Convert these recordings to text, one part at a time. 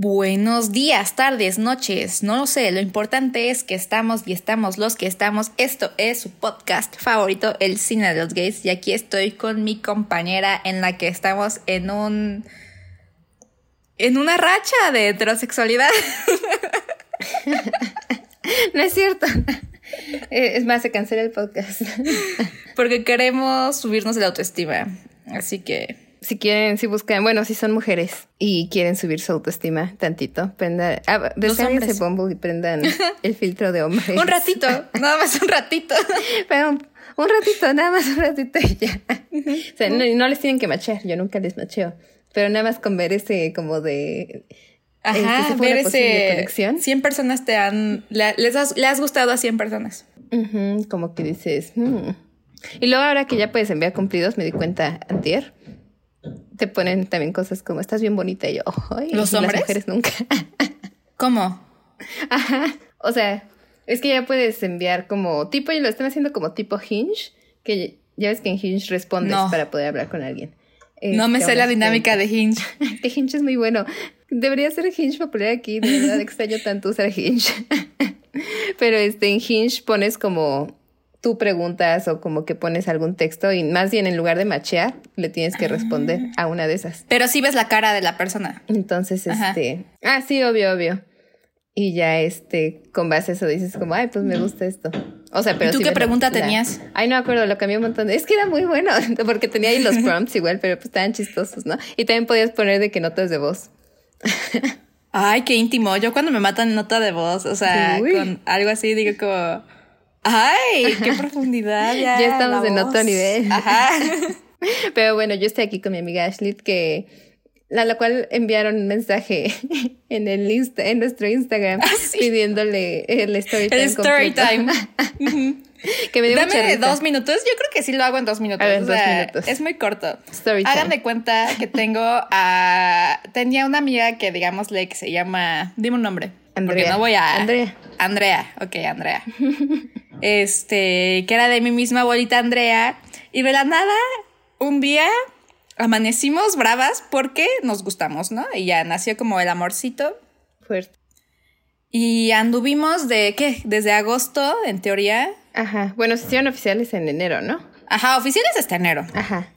Buenos días, tardes, noches, no lo sé, lo importante es que estamos y estamos los que estamos. Esto es su podcast favorito, El Cine de los Gays, y aquí estoy con mi compañera en la que estamos en un... en una racha de heterosexualidad. no es cierto. Eh, es más, se cancela el podcast. Porque queremos subirnos la autoestima. Así que si quieren, si buscan, bueno, si son mujeres y quieren subir su autoestima tantito, prendan, ah, descarguense Bumble y prendan el filtro de hombre. un ratito, nada más un ratito. Pero un, ratito, nada más un ratito y ya. o sea, no, les tienen que machear, yo nunca les macheo. Pero nada más con ver ese como de... Ajá, este, ver ese... Conexión. 100 personas te han... les, has, has gustado a 100 personas. como que dices... Hmm". Y luego ahora que ya puedes enviar cumplidos, me di cuenta antier te ponen también cosas como estás bien bonita y yo, Ay, los hombres. Las mujeres nunca. ¿Cómo? Ajá. O sea, es que ya puedes enviar como tipo, y lo están haciendo como tipo Hinge, que ya ves que en Hinge respondes para poder hablar con alguien. no me este, sé la dinámica de Hinge. de Hinge es muy bueno. Debería ser Hinge popular aquí, de verdad extraño tanto usar Hinge. Pero este en Hinge pones como tú preguntas o como que pones algún texto y más bien en lugar de machear, le tienes que responder a una de esas. Pero sí ves la cara de la persona. Entonces, este, ah, sí, obvio, obvio. Y ya, este, con base a eso dices como, ay, pues me gusta esto. O sea, pero... ¿Tú qué pregunta tenías? Ay, no me acuerdo, lo cambié un montón. Es que era muy bueno, porque tenía ahí los prompts igual, pero pues estaban chistosos, ¿no? Y también podías poner de que notas de voz. Ay, qué íntimo. Yo cuando me matan nota de voz, o sea, con algo así, digo como Ay, qué profundidad. Ya, ya estamos en otro nivel. Ajá. Pero bueno, yo estoy aquí con mi amiga Ashley, que a la cual enviaron un mensaje en el Insta, en nuestro Instagram ah, pidiéndole el story time. El story time. que me dio Dame dos minutos. Yo creo que sí lo hago en dos minutos. dos minutos. Es muy corto. Story Hagan de cuenta que tengo a. Tenía una amiga que, digámosle, que se llama. Dime un nombre. Andrea. Porque no voy a. Andrea. Andrea. Ok, Andrea este, que era de mi misma abuelita Andrea, y de la nada, un día amanecimos bravas porque nos gustamos, ¿no? Y ya nació como el amorcito. Fuerte. Y anduvimos de, ¿qué? Desde agosto, en teoría. Ajá. Bueno, se hicieron oficiales en enero, ¿no? Ajá, oficiales hasta enero. Ajá.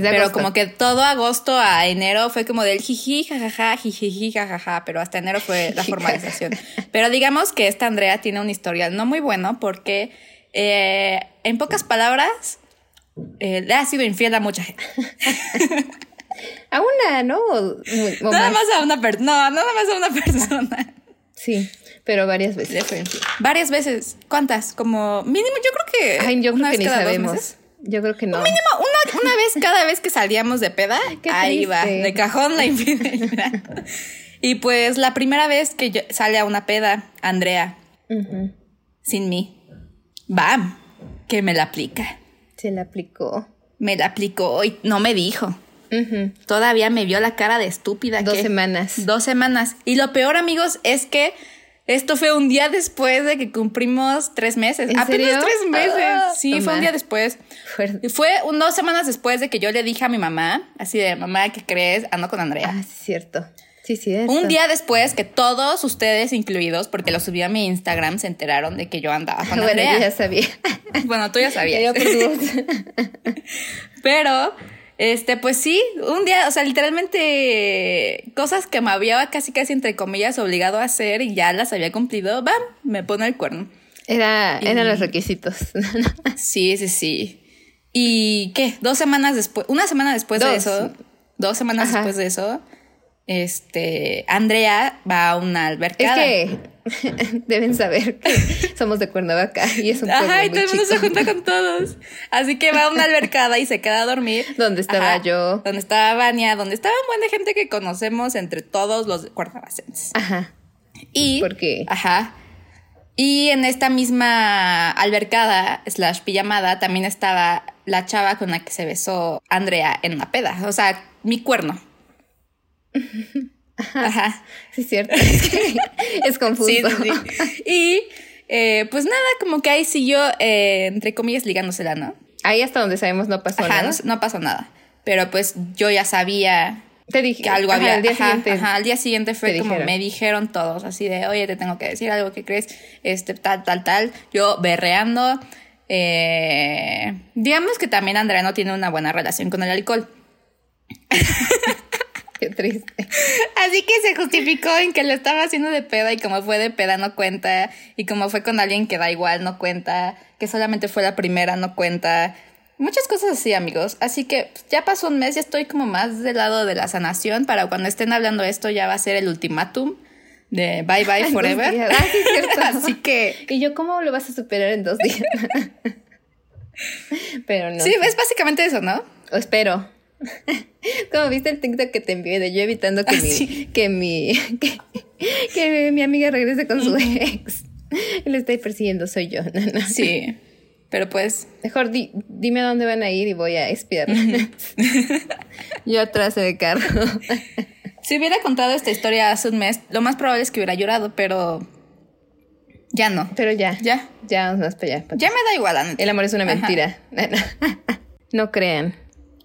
Pero, como que todo agosto a enero fue como del jiji, jajaja, jiji, jajaja, pero hasta enero fue la formalización. pero digamos que esta Andrea tiene un historial no muy bueno porque, eh, en pocas palabras, eh, le ha sido infiel a mucha gente. a una, ¿no? nada más? a una persona. No, nada más a una persona. Sí, pero varias veces. Varias veces. ¿Cuántas? Como mínimo, yo creo que. Ay, yo creo que ni sabemos. Yo creo que no. mínimo, una, una vez cada vez que salíamos de peda, ahí va, de cajón la infidelidad. y pues la primera vez que sale a una peda, Andrea, sin mí, bam, que me la aplica. Se la aplicó. Me la aplicó y no me dijo. Todavía me vio la cara de estúpida. Dos semanas. Dos semanas. Y lo peor, amigos, es que esto fue un día después de que cumplimos tres meses. ¿En Apenas tres meses. Ah, sí, fue un día después. Fue un, dos semanas después de que yo le dije a mi mamá, así de mamá, ¿qué crees? Ando con Andrea. Ah, sí, cierto. Sí, sí. Un día después que todos ustedes incluidos, porque lo subí a mi Instagram, se enteraron de que yo andaba con Andrea. Bueno, ya sabía. bueno, tú ya sabías. Pero este, pues sí, un día, o sea, literalmente cosas que me había casi casi entre comillas obligado a hacer y ya las había cumplido, bam, me pone el cuerno. Era, eran los requisitos. sí, sí, sí. ¿Y qué? Dos semanas después, una semana después de eso, dos semanas después de eso, este, Andrea va a una albercada. Es que deben saber que somos de Cuernavaca y es un pueblo Ajá, y todo el mundo se junta con todos. Así que va a una albercada y se queda a dormir. Donde estaba yo. Donde estaba Vania, donde estaba un buen de gente que conocemos entre todos los cuernavacenses. Ajá. Y. ¿Por qué? Ajá. Y en esta misma albercada, slash pijamada, también estaba la chava con la que se besó Andrea en una peda. O sea, mi cuerno. Ajá. Sí, es cierto. Es, confuso. Sí, sí, Y eh, pues nada, como que ahí siguió, eh, entre comillas, ligándosela, ¿no? Ahí hasta donde sabemos no pasó nada. No, no pasó nada. Pero pues yo ya sabía Te dije que algo había. al día siguiente. al día siguiente fue como dijeron. me dijeron todos, así de, oye, te tengo que decir algo que crees, este, tal, tal, tal. Yo berreando. Eh, digamos que también Andrea no tiene una buena relación con el alcohol. Qué triste. Así que se justificó en que lo estaba haciendo de peda y como fue de peda no cuenta. Y como fue con alguien que da igual no cuenta. Que solamente fue la primera no cuenta. Muchas cosas así, amigos. Así que pues, ya pasó un mes, ya estoy como más del lado de la sanación. Para cuando estén hablando esto ya va a ser el ultimátum de bye bye forever. Ah, sí, es cierto. así que... Y yo, ¿cómo lo vas a superar en dos días? Pero no. Sí, es básicamente eso, ¿no? O espero. Como viste el TikTok que te envié de yo evitando que Ah, mi, sí. que mi, que, que mi amiga regrese con su ex. Le estoy persiguiendo, soy yo. No. Sí. Pero pues... Mejor di- dime a dónde van a ir y voy a espiar. yo atrás del carro. Si hubiera contado esta historia hace un mes, lo más probable es que hubiera llorado, pero... Ya no. Pero ya. Ya. Ya vamos más para allá. Ya me da igual. El amor es una Ajá. mentira. No crean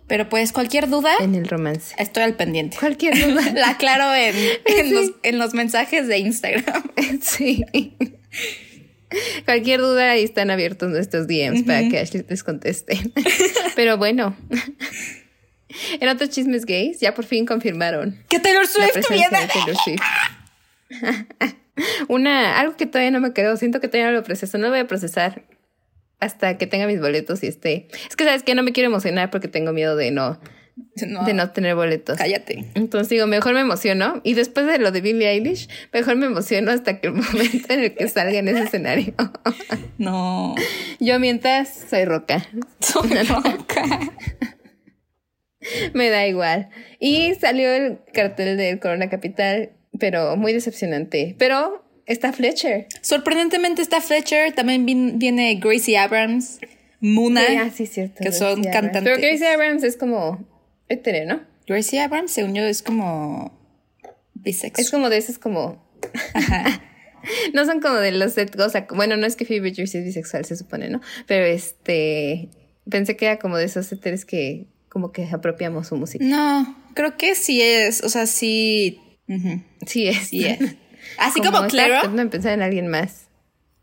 Pero pues cualquier duda, en el romance. estoy al pendiente. Cualquier duda. La aclaro en, en Sí. los, en los mensajes de Instagram. Sí. Cualquier duda, ahí están abiertos nuestros DMs para que Ashley les conteste. Pero bueno. En otros chismes gays, ya por fin confirmaron Que Taylor Swift viene. de Taylor Swift. Una, algo que todavía no me creo, siento que todavía no lo proceso, no lo voy a procesar hasta que tenga mis boletos y esté. Es que sabes que no me quiero emocionar porque tengo miedo de no, No, de no tener boletos. cállate. Entonces digo, mejor me emociono. Y después de lo de Billie Eilish, mejor me emociono hasta que el momento en el que salga en ese escenario. No. Yo mientras soy roca. Soy loca. Me da igual. Y salió el cartel del Corona Capital, pero muy decepcionante. Pero está Fletcher. Sorprendentemente está Fletcher, también vin- viene Gracie Abrams, Muna. Sí, ah, sí, cierto. que son Gracie Abrams. cantantes. Pero Gracie Abrams es como hetero, ¿no? Gracie Abrams, según yo, es como bisexual. Es como de esos como... no son como de los... set- O sea, bueno, no es que Phoebe Bridgers es bisexual, se supone, ¿no? Pero este... Pensé que era como de esos heteros que como que apropiamos su música. No, creo que sí es, o sea, sí. Sí es. sí es. Así Como como, tratando de pensar en alguien más.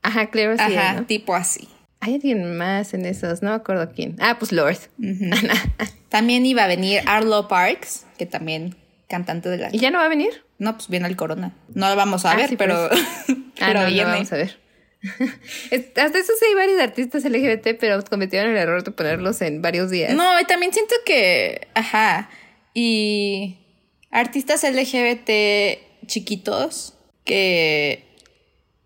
Ajá, Claro sí Ajá, ¿no? tipo así. Hay alguien más en esos, no me acuerdo quién. Ah, pues Lord. También iba a venir Arlo Parks, que también cantante de la. ¿Y ya no va a venir? No, pues viene el Corona. No lo vamos a Ah, ver, sí, pero. Ah, pero no, no, viene. vamos a ver. Hasta eso sí hay varios artistas LGBT, pero cometieron el error de ponerlos en varios días. No, y también siento que. Ajá. Y. Artistas LGBT chiquitos que.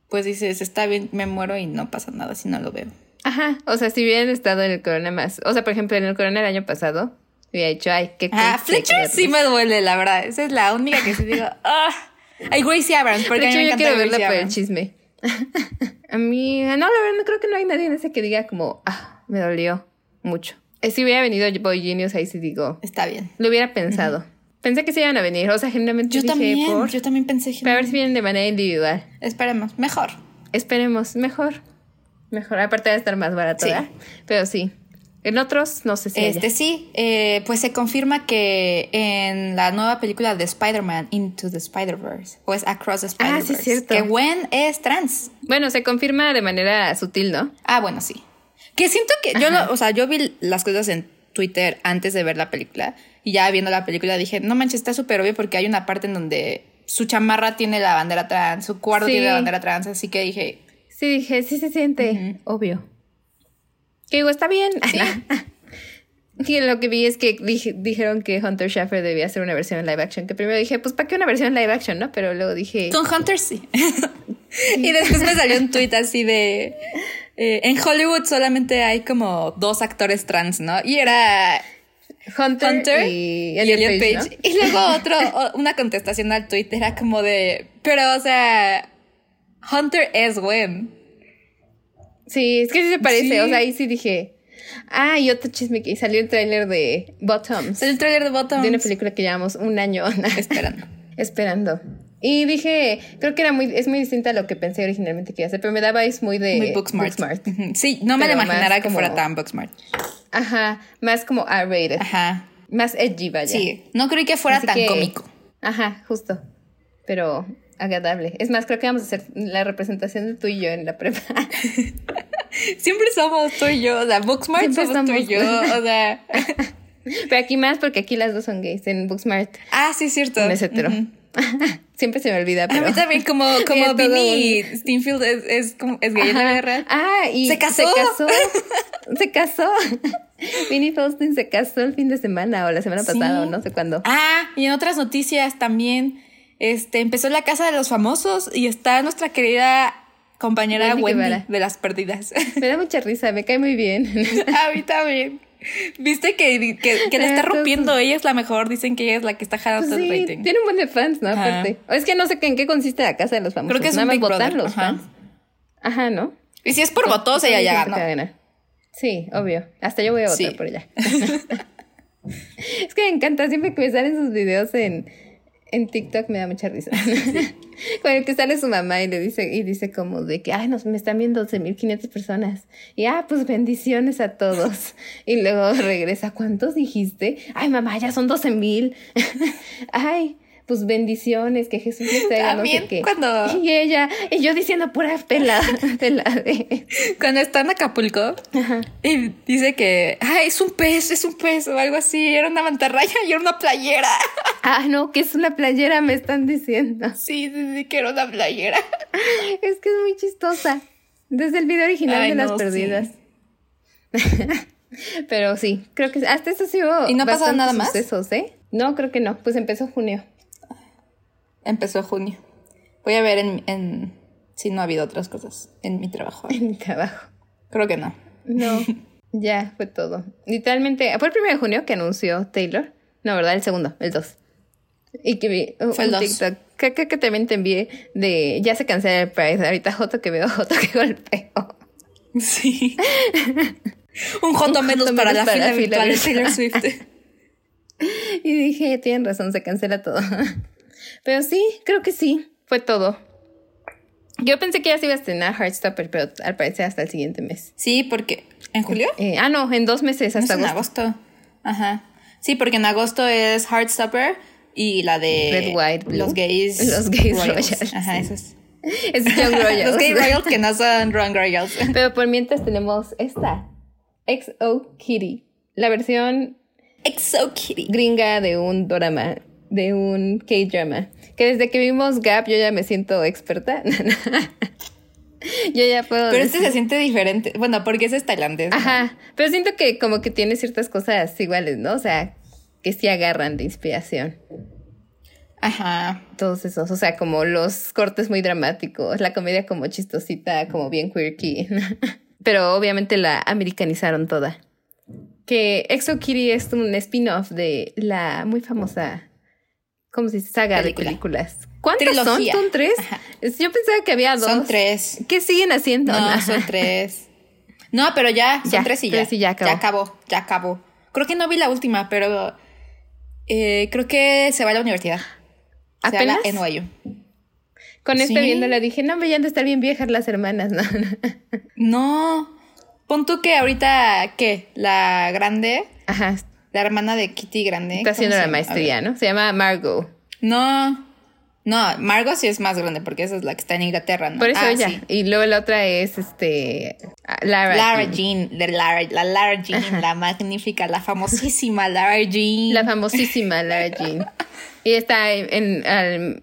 Pues dices, está bien, me muero y no pasa nada si no lo veo. Ajá, o sea, si hubieran estado en el Corona más. O sea, por ejemplo, en el Corona el año pasado, hubiera dicho, ay, qué Ah, Fletcher sí me duele, la verdad. Esa es la única que sí digo. Ah. Ay, Gracie Abrams, porque a mí Fletcher, me yo encanta quiero verla por el chisme. a mí, no, la verdad, no creo que no hay nadie en ese que diga como, ah, me dolió mucho. Eh, Si hubiera venido Boy Genius, ahí sí digo, Está bien. lo hubiera pensado. Pensé que se iban a venir, o sea, generalmente Yo dije también, por... yo también pensé ver si vienen de manera individual. Esperemos, mejor. Esperemos, mejor. Mejor, aparte de estar más barato, Sí. ¿verdad? Pero sí. En otros, no sé si haya. Este sí, eh, pues se confirma que en la nueva película de Spider-Man, Into the Spider-Verse, o es Across the Ah, Spider-Verse, sí, cierto. que Gwen es trans. Bueno, se confirma de manera sutil, ¿no? Ah, bueno, sí. Que siento que yo, lo, o sea, yo vi las cosas en Twitter antes de ver la película y ya viendo la película dije, no manches, está súper obvio porque hay una parte en donde su chamarra tiene la bandera trans, su cuarto Sí. tiene la bandera trans, así que dije, Sí, dije, sí se siente, obvio. Que digo, está bien. Y lo que vi es que dije- dijeron que Hunter Schaffer debía hacer una versión live action. Que primero dije, pues, ¿para qué una versión live action, no? Pero luego dije, con Hunter sí. y después me salió un tweet así de, eh, en Hollywood solamente hay como dos actores trans, ¿no? Y era Hunter, Hunter y y Elliot Page. Page. ¿no? Y luego otro, una contestación al tweet era como de, pero o sea, Hunter es Gwen. Sí, es que sí se parece. Sí. O sea, ahí sí dije. Ah, y otro chisme que salió el tráiler de Bottoms. El trailer de Bottoms. De una película que llevamos un año Esperando. esperando. Y dije, creo que era muy, es muy distinta a lo que pensé originalmente que iba a hacer, pero me daba es muy de Muy Booksmart. Ujú. Sí, no me lo imaginara que como- fuera tan Booksmart. Ajá, más como R-rated. Ajá. Más edgy, vaya. Sí, no creí que fuera Así tan que- cómico. Ajá, justo. Pero agradable. Es más, creo que vamos a hacer la representación de tú y yo en la prepa. Siempre somos tú y yo, o sea, Booksmart Siempre somos, tú y yo, o sea. Pero aquí más porque aquí las dos son gays. En Booksmart Ah, sí, cierto. no es hetero. Ujú. Siempre se me olvida, A pero... mí también, como, como Vinny Steinfeld es, es, como, es gay en la Ajá. guerra. Ah, y ¿Se casó? Se casó. se casó. Vinnie Faustin se casó el fin de semana o la semana Sí. pasada o no sé cuándo. Ah, y en otras noticias también, este, empezó la casa de los famosos y está nuestra querida compañera Wendy de las perdidas. Me da mucha risa, me cae muy bien. A mí también. Viste que, que, que la está Ah, rompiendo, ella es la mejor, dicen que ella es la que está jalando Pues el rating. tiene un buen de fans, ¿no? Ajá. Aparte. O Es que no sé en qué consiste la casa de los famosos. Creo que es Nada un más Big votan Brother, los ajá. fans. Ajá, ¿no? Y si es por votos, ella ya ganó. Sí, obvio. Hasta yo voy a votar Sí. por ella. es que me encanta, siempre que me salen sus videos en, en TikTok me da mucha risa. Con el que sale su mamá y le dice, y dice como de que, ay, nos, me están viendo 12.500 personas. Y, ah, pues bendiciones a todos. Y luego regresa, ¿cuántos dijiste? Ay, mamá, ya son 12.000. ay, pues bendiciones, que Jesús les traiga no sé También qué. cuando- Y ella, y yo diciendo pura pela, pela de... Cuando está en Acapulco y dice que, ay, es un pez, es un pez o algo así, era una mantarraya y era una playera. Ah, no, que es una playera, me están diciendo. Sí, sí, sí, que era una playera. Es que es muy chistosa. Desde el video original Ay, de las no, sí. perdidas. Pero sí, creo que hasta eso sí hubo ¿Y no ha pasado bastantes nada más? sucesos, ¿eh? No, creo que no. Pues empezó junio. Empezó junio. Voy a ver en, en si no ha habido otras cosas en mi trabajo. en mi trabajo. Creo que no. No, ya fue todo. Literalmente, fue el primero de junio que anunció Taylor. No, ¿verdad? El segundo, el 2. Y que vi uh, Fue el un dos. TikTok. Que, que, que también te envié de ya se cancela el Pride. Ahorita Joto que veo, Joto que golpeo. Sí. Un joto menos para la para fila la virtual de fila Taylor. Swift. Y dije, tienen razón, se cancela todo. Pero sí, creo que sí, fue todo. Yo pensé que ya se iba a estrenar Heartstopper, pero al parecer hasta el siguiente mes. Sí, porque ¿en julio? Eh, ah, no, en dos meses No es hasta en agosto. Ajá. Sí, porque en agosto es Heartstopper y la de Red, white, blue. los gays Los gays royals. royals, Ajá, sí. eso es. Es Young Royals. los gay royals que no son wrong royals. Pero por mientras tenemos esta, XO Kitty, la versión Exo Kitty. gringa de un drama, de un K-drama. Que desde que vimos Gap yo ya me siento experta. yo ya puedo. Pero este se siente diferente. Bueno, porque ese es tailandés. ¿no? Ajá, pero siento que como que tiene ciertas cosas iguales, ¿no? O sea, que sí agarran de inspiración. Ajá. Todos esos, o sea, como los cortes muy dramáticos, la comedia como chistosita, como bien quirky. pero obviamente la americanizaron toda. Que Exo Kitty es un spin-off de la muy famosa, ¿cómo se dice? Saga Película. de películas. ¿Cuántas Trilogía. son? ¿Son tres? Ajá. Yo pensaba que había dos. Son tres. ¿Qué siguen haciendo? No, son tres. No, pero ya, son Ya, tres y ya. tres y ya acabó. Ya acabó, ya acabó. Creo que no vi la última, pero eh, creo que se va a la universidad. Se va a la ¿Apenas? NYU. Con esta Sí. viéndola dije, no, me ya han de estar bien viejas las hermanas, ¿no? No. Pon tú que ahorita, ¿qué? La grande, Ajá, la hermana de Kitty grande. está ¿cómo haciendo la maestría, ¿no? Se llama Margot. No. No, Margot sí es más grande porque esa es la que está en Inglaterra, ¿no? Por eso Ah, ella. sí. Y luego la otra es este Lara. Lara Jean. Jean, de Lara, la Lara Jean, la magnífica, la famosísima Lara Jean. La famosísima Lara Jean. Y está en,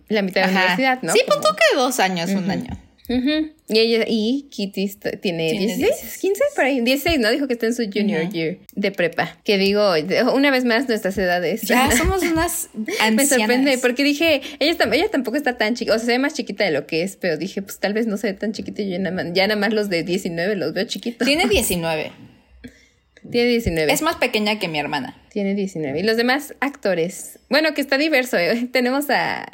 la mitad de la Ajá. universidad, ¿no? Sí, tú que dos años, un año. Ujú. Y ella, y Kitty tiene, Tiene 16, 15 por ahí, 16, ¿no? Dijo que está en su junior year de prepa. Que digo, una vez más nuestras edades. Ya somos unas ancianas. Me sorprende porque dije, ella, ella tampoco está tan chiquita, o sea, se ve más chiquita de lo que es, pero dije, pues tal vez no se ve tan chiquita y yo nada más, ya nada más los de 19 los veo chiquitos. Tiene 19. Tiene 19. Es más pequeña que mi hermana. Tiene 19. Y los demás actores. Bueno, que está diverso. ¿eh? Tenemos a,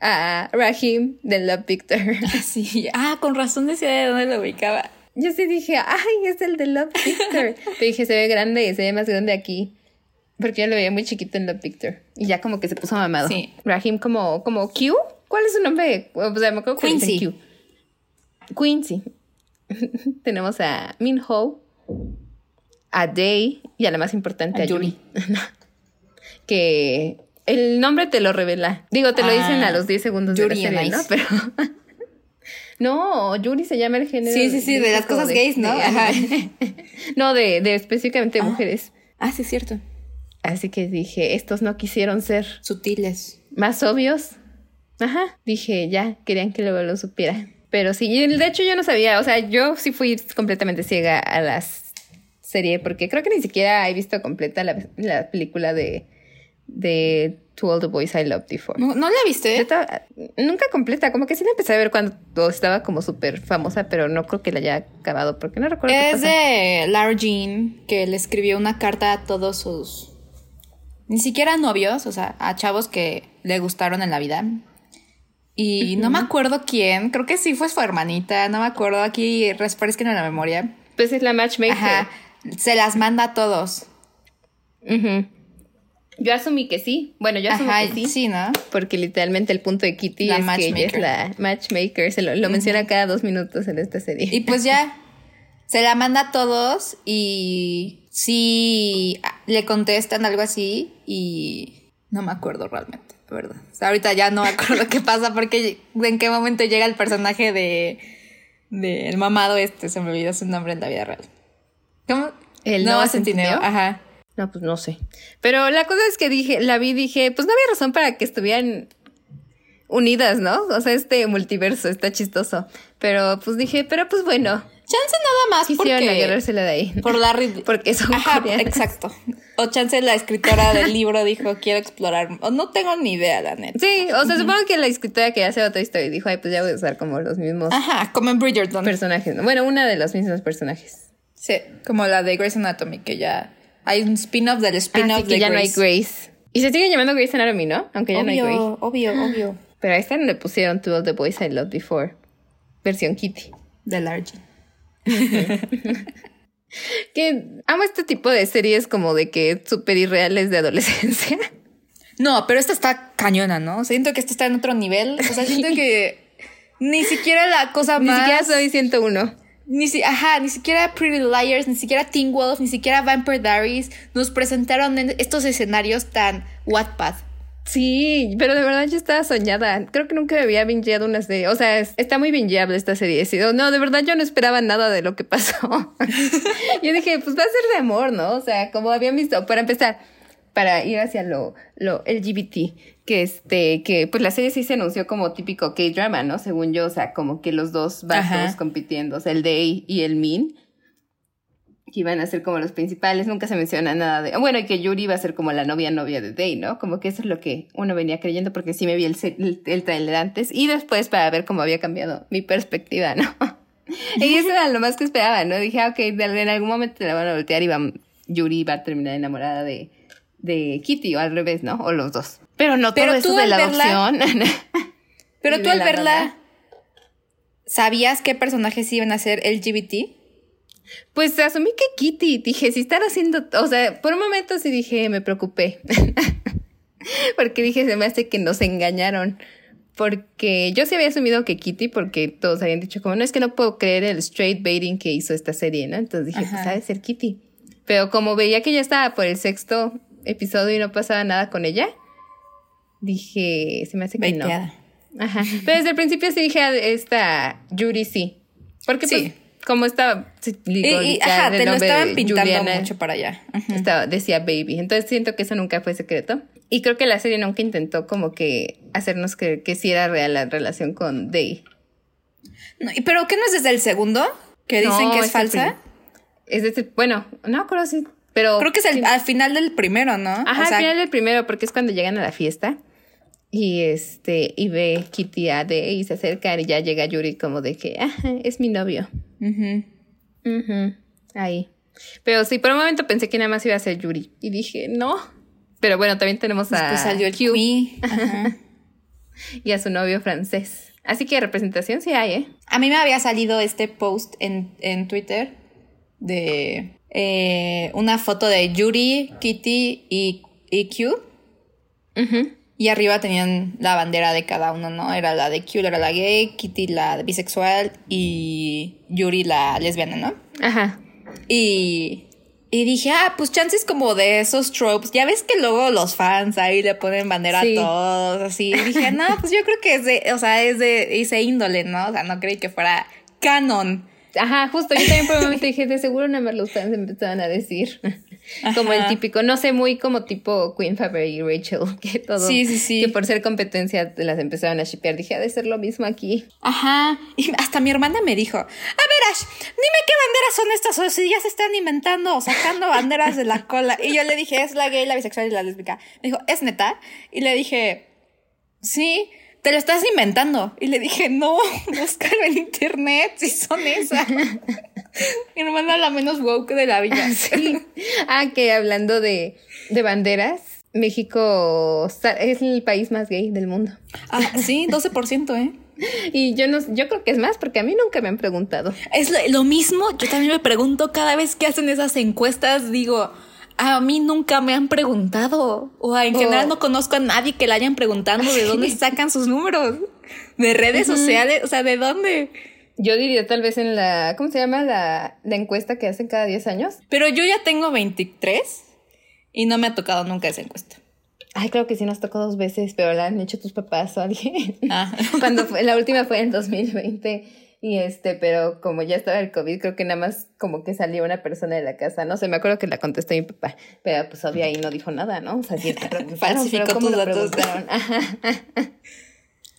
a Rahim de Love Victor. Sí. Ah, con razón decía de dónde lo ubicaba. Yo sí dije, ay, es el de Love Victor. Pero dije, se ve grande, se ve más grande aquí. Porque yo lo veía muy chiquito en Love Victor. Y ya como que se puso mamado. Sí. Rahim como, como Q. ¿Cuál es su nombre? O sea, me acuerdo que Quincy. Q. Quincy. Tenemos a Min Ho, a Day y a la más importante, A a Yuri. que el nombre te lo revela. Digo, te lo dicen Ah, a los 10 segundos Yuri de la serie, ¿no? Pero No, Yuri se llama el género. Sí, sí, sí, de las cosas gays, ¿no? Ajá. no, de, de específicamente de mujeres. Ah, sí, es cierto. Así que dije, estos no quisieron ser Sutiles. más obvios. Ajá. Dije, ya, querían que luego lo supiera. Pero sí, y de hecho yo no sabía, o sea, yo sí fui completamente ciega a la serie porque creo que ni siquiera he visto completa la, la película de, de To All the Boys I Loved Before. ¿No, ¿no la viste? estaba- nunca completa, como que sí la empecé a ver cuando estaba como súper famosa, pero no creo que la haya acabado porque no recuerdo qué Es pasa. de Lara Jean, que le escribió una carta a todos sus. Ni siquiera novios, o sea, a chavos que le gustaron en la vida. Y no me acuerdo quién, creo que sí fue su hermanita, no me acuerdo. Aquí refresquen en la memoria. Pues es la matchmaker. Ajá. Se las manda a todos. Ujú. Yo asumí que sí. Bueno, yo asumí Ajá, que sí. sí, ¿no? Porque literalmente el punto de Kitty La es que ella es la matchmaker. Se lo, lo menciona cada dos minutos en esta serie. Y pues ya, se la manda a todos y sí le contestan algo así y no me acuerdo realmente, de verdad. O sea, ahorita ya no me acuerdo qué pasa porque en qué momento llega el personaje de, de el mamado este, se me olvidó su nombre en la vida real. ¿Cómo? ¿El Noah Centineo? Centineo? Ajá. No, pues no sé. Pero la cosa es que dije, la vi y dije, pues no había razón para que estuvieran unidas, ¿no? O sea, este multiverso está chistoso. Pero pues dije, pero pues bueno, Chance nada más quisieron porque... agarrársela de ahí. Por la Ridley. Porque son Ajá, coreanas. exacto. O chance la escritora del libro dijo, quiero explorar. O no tengo ni idea, la neta. Sí, o sea, supongo que la escritora que hace otra historia dijo, ay, pues ya voy a usar como los mismos Ajá, como en Bridgerton. personajes. ¿no? Bueno, una de los mismos personajes. Sí, como la de Grey's Anatomy, que ya hay un spin-off del Ah, spin-off sí, que de ya no hay. Grace. Y se sigue llamando Grace Anatomy, ¿no? Aunque ya no hay Grace. Obvio, obvio, obvio. Pero a esta no le pusieron To All the Boys I Loved Before. Versión Kitty. De Largy. Que amo este tipo de series como de que súper irreales de adolescencia. No, pero esta está cañona, ¿no? Siento que esta está en otro nivel. O sea, siento que ni siquiera la cosa Ni más... siquiera soy 101. Ni si, ajá, ni siquiera Pretty Liars, ni siquiera Teen Wolf, ni siquiera Vampire Diaries nos presentaron en estos escenarios tan Wattpad. Sí, pero de verdad yo estaba soñada. Creo que nunca me había bingeado una serie. O sea, es- está muy bingeable esta serie. No, de verdad yo no esperaba nada de lo que pasó. yo dije, pues va a ser de amor, ¿no? O sea, como habían visto, para empezar, para ir hacia lo, lo LGBT, que este, que pues la serie sí se anunció como típico K-drama, ¿no? Según yo, o sea, como que los dos vatos compitiendo, o sea, el Day y el Min. Que iban a ser como los principales, nunca se menciona nada de. Bueno, y que Yuri iba a ser como la novia novia de Day, ¿no? Como que eso es lo que uno venía creyendo, porque sí me vi el, el, el trailer antes y después para ver cómo había cambiado mi perspectiva, ¿no? y eso era lo más que esperaba, ¿no? Dije, ah, ok, en algún momento te la van a voltear y va, Yuri va a terminar enamorada de, de Kitty, o al revés, ¿no? O los dos. Pero no Pero todo tú eso de la verla- adopción. Pero tú al la verla. ¿sabías qué personajes iban a ser LGBT? Pues asumí que Kitty, dije, si están haciendo, o sea, por un momento sí dije, me preocupé. porque dije, se me hace que nos engañaron. Porque yo sí había asumido que Kitty, porque todos habían dicho como, no es que no puedo creer el straight baiting que hizo esta serie, ¿no? Entonces dije, Ajá. pues ha de ser Kitty. Pero como veía que ya estaba por el sexto episodio y no pasaba nada con ella, dije, se me hace que no. Ajá. Pero desde el principio sí dije a esta Yuri sí. Porque Sí. pues, como estaba, sí, Y, digo, y, ajá, te lo estaban pintando Juliana mucho para allá. Estaba- decía baby. Entonces siento que eso nunca fue secreto. Y creo que la serie nunca intentó como que hacernos creer que sí era real la relación con Day. No, ¿Pero qué no es desde el segundo? Que dicen No, que es falsa. Es decir, bueno, no acuerdo si, pero... Creo que es el- al final del primero, ¿no? Ajá, O sea, al final del primero, porque es cuando llegan a la fiesta. Y este, y ve Kitty a Day y se acercan y ya llega Yuri como de que, ajá, es mi novio. ujú. Ujú, Ahí. Pero sí, por un momento pensé que nada más iba a ser Yuri. Y dije, no. Pero bueno, también tenemos a Después salió el Q. Ajá. y a su novio francés. Así que representación sí hay, ¿eh? A mí me había salido este post en, en Twitter de eh, una foto de Yuri, Kitty y, y Q. Ujú. Y arriba tenían la bandera de cada uno, ¿no? Era la de Q, era la gay, Kitty la bisexual y Yuri la lesbiana, ¿no? Ajá. Y, Y dije, ah, pues chances como de esos tropes. Ya ves que luego los fans ahí le ponen bandera a todos, así. Y dije, no, pues yo creo que es de, o sea, es de ese índole, ¿no? O sea, no creí que fuera canon. Ajá, justo, yo también por un momento dije, de seguro nada más los fans empezaban a decir. Como el típico, no sé, muy como tipo Queen Faber y Rachel, que todo. Sí, sí, sí. Que por ser competencia las empezaban a shipear. Dije, ha de ser lo mismo aquí. Ajá. Y hasta mi hermana me dijo, a ver, Ash, dime qué banderas son estas o si ya se están inventando o sacando banderas de la cola. Y yo le dije, es la gay, la bisexual y la lésbica. Me dijo, ¿es neta? Y le dije, sí te lo estás inventando. Y le dije, no, búscalo en internet si son esas. Mi hermana la menos woke de la vida. Sí. Ah, que hablando de, de banderas, México es el país más gay del mundo. Ah, sí, 12%, ¿eh? Y yo no, yo creo que es más porque a mí nunca me han preguntado. Es lo mismo, yo también me pregunto cada vez que hacen esas encuestas, digo, a mí nunca me han preguntado. O en general no conozco a nadie que le hayan preguntado de dónde sacan sus números. De redes sociales, o sea, ¿de dónde? Yo diría tal vez en la, ¿cómo se llama? La, la encuesta que hacen cada 10 años. Pero yo ya tengo 23 y no me ha tocado nunca esa encuesta. Ay, creo que sí nos tocó dos veces, pero la han hecho tus papás o alguien. Ah. Cuando fue, la última fue en 2020 y este, pero como ya estaba el COVID, creo que nada más como que salió una persona de la casa. No sé, me acuerdo que la contestó mi papá, pero pues obvio ahí no dijo nada, ¿no? O sea, sí, falsificó tus datos.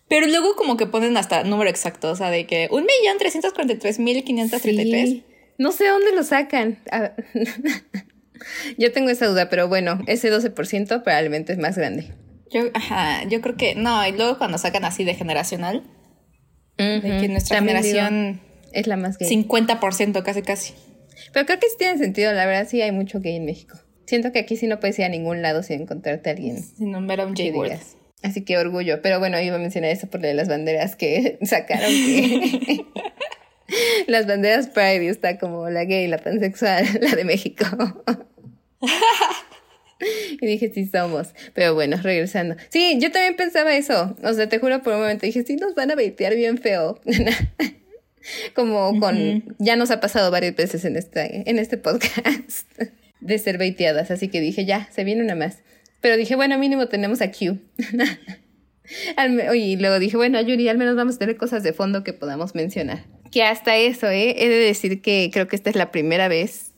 pero luego como que ponen hasta número exacto, o sea, de que un millón trescientos cuarenta y tres mil quinientos treinta y tres. No sé dónde lo sacan. Yo tengo esa duda, pero bueno, ese 12% probablemente es más grande. Yo, ajá, yo creo que no, y luego cuando sacan así de generacional, de que nuestra generación es la más gay. 50% casi casi. Pero creo que sí tiene sentido, la verdad sí hay mucho gay en México. Siento que aquí sí no puedes ir a ningún lado sin encontrarte a alguien. Sin nombrar un J-word. Así que orgullo. Pero bueno, iba a mencionar eso por lo de las banderas que sacaron. las banderas Pride está como la gay, la pansexual, la de México. Y dije, sí somos. Pero bueno, regresando. Sí, yo también pensaba eso. O sea, te juro por un momento, dije, sí nos van a baitear bien feo. Como con, ya nos ha pasado varias veces en este, en este podcast de ser baiteadas. Así que dije, ya, se viene una más. Pero dije, bueno, mínimo tenemos a Q. y luego dije, bueno, Yuri, al menos vamos a tener cosas de fondo que podamos mencionar. Que hasta eso, ¿eh? He de decir que creo que esta es la primera vez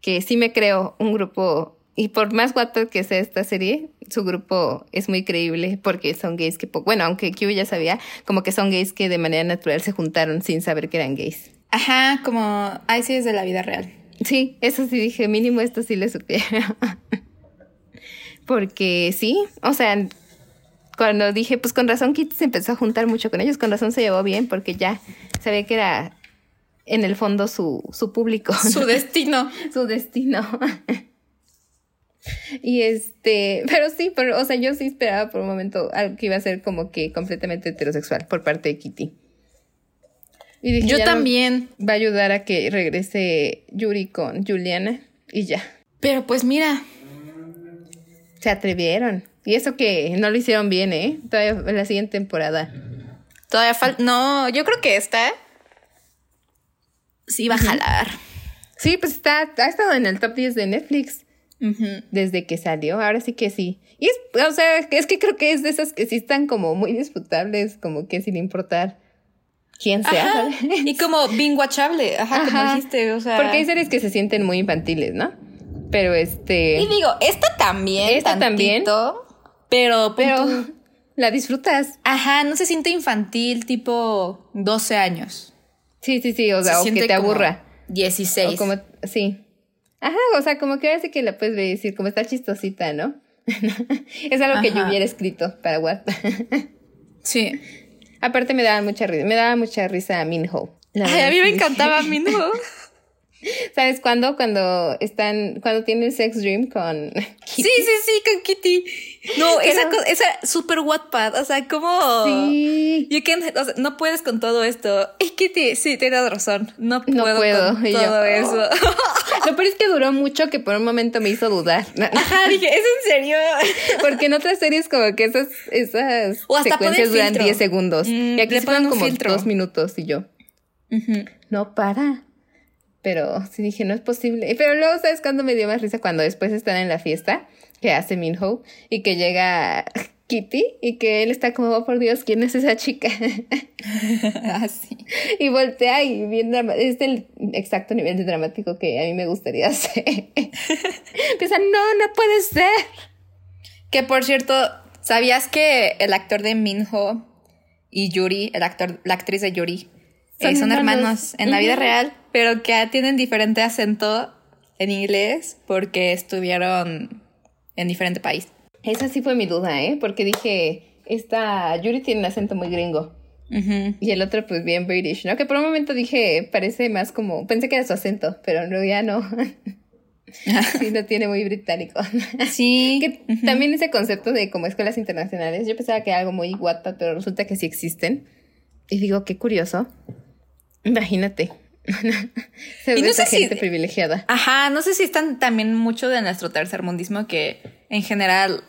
que sí me creo un grupo y por más guapo que sea esta serie, su grupo es muy creíble porque son gays que, bueno, aunque Q ya sabía, como que son gays que de manera natural se juntaron sin saber que eran gays. Ajá, como, ay, sí, es de la vida real. Sí, eso sí dije, mínimo esto sí le supiera. porque sí, o sea, cuando dije, pues con razón Kitty se empezó a juntar mucho con ellos, con razón se llevó bien porque ya sabía que era en el fondo su, su público. Su destino. su destino. Y este, pero sí, pero, o sea, yo sí esperaba por un momento algo que iba a ser como que completamente heterosexual por parte de Kitty. Y dije, yo también. Va a ayudar a que regrese Yuri con Juliana y ya. Pero pues mira. Se atrevieron. Y eso que no lo hicieron bien, ¿eh? Todavía en la siguiente temporada. Todavía falta. No, yo creo que esta. Sí va a jalar. Sí, pues está, ha estado en el top 10 de Netflix desde que salió. Ahora sí que sí. Y es, o sea, es que creo que es de esas que sí están como muy disputables, como que sin importar quién sea. Y como bien watchable, ajá, como dijiste, o sea. Porque hay series que se sienten muy infantiles, ¿no? Pero este. Y digo, esta también. Esta también. Pero, pero la disfrutas. Ajá, no se siente infantil, tipo 12 años. Sí, sí, sí, o sea, o que te aburra. 16. O como, sí. Ajá, o sea, como que ahora sí que la puedes decir, como está chistosita, ¿no? es algo que yo hubiera escrito para WhatsApp. sí. Aparte me daba mucha risa, me daba mucha risa a Minho. Ay, a mí me encantaba Minho. ¿Sabes cuándo? Cuando están, cuando tienen sex dream con Kitty. Sí, sí, sí, con Kitty. No, esa, esa super Wattpad, o sea, como... Sí. no puedes con todo esto. Es Kitty, sí, tienes razón. No puedo, con todo eso. Lo peor es que duró mucho que por un momento me hizo dudar. Ajá, dije, ¿es en serio? Porque en otras series como que esas, esas secuencias duran 10 segundos. Mm, y aquí fueron como dos minutos y yo. No para. Pero sí dije, no es posible. Pero luego, ¿sabes cuándo me dio más risa? Cuando después están en la fiesta que hace Minho y que llega Kitty y que él está como, oh, por Dios, ¿quién es esa chica? Así. y voltea y bien es el exacto nivel de dramático que a mí me gustaría hacer. Empieza, no, no puede ser. Que por cierto, ¿sabías que el actor de Minho y Yuri, el actor, la actriz de Yuri, son, eh, hermanos, en la vida real, pero que tienen diferente acento en inglés porque estuvieron en diferente país. Esa sí fue mi duda, ¿eh? Porque dije, esta Yuri tiene un acento muy gringo. Y el otro, pues bien British, ¿no? Que por un momento dije, parece más como, pensé que era su acento, pero en realidad no. sí, lo tiene muy británico. Sí. que también ese concepto de como escuelas internacionales, yo pensaba que era algo muy guata, pero resulta que sí existen. Y digo, qué curioso. Imagínate. Se y no sé gente privilegiada. Ajá, no sé si están también mucho de nuestro tercer mundismo que en general,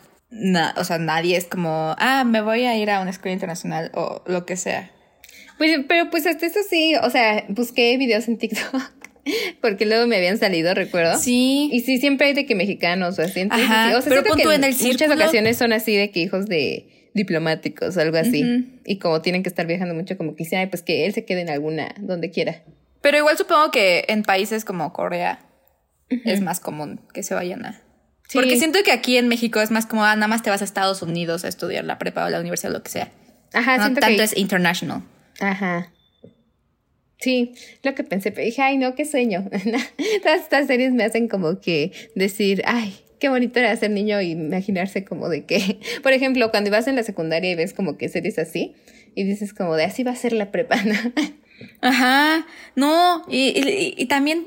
o sea, nadie es como, ah, me voy a ir a una escuela internacional o lo que sea. Pues, pero pues hasta eso sí, o sea, busqué videos en TikTok. Porque luego me habían salido, recuerdo. Sí. Y sí, siempre hay de que mexicanos o así. Ajá, o sea, pero que en el muchas ocasiones son así de que hijos de diplomáticos, algo así. Y como tienen que estar viajando mucho, como quisiera, pues que él se quede en alguna, donde quiera. Pero igual supongo que en países como Corea es más común que se vayan a porque siento que aquí en México es más como, ah, nada más te vas a Estados Unidos a estudiar la prepa o la universidad o lo que sea. Ajá, no tanto es international. Ajá. Sí, lo que pensé, pero dije, ay, no, qué sueño. Todas estas series me hacen como que decir, ay, qué bonito era ser niño y imaginarse como de que, por ejemplo, cuando vas en la secundaria y ves como que series así y dices como de así va a ser la prepa, ¿no? Ajá, no, y, y también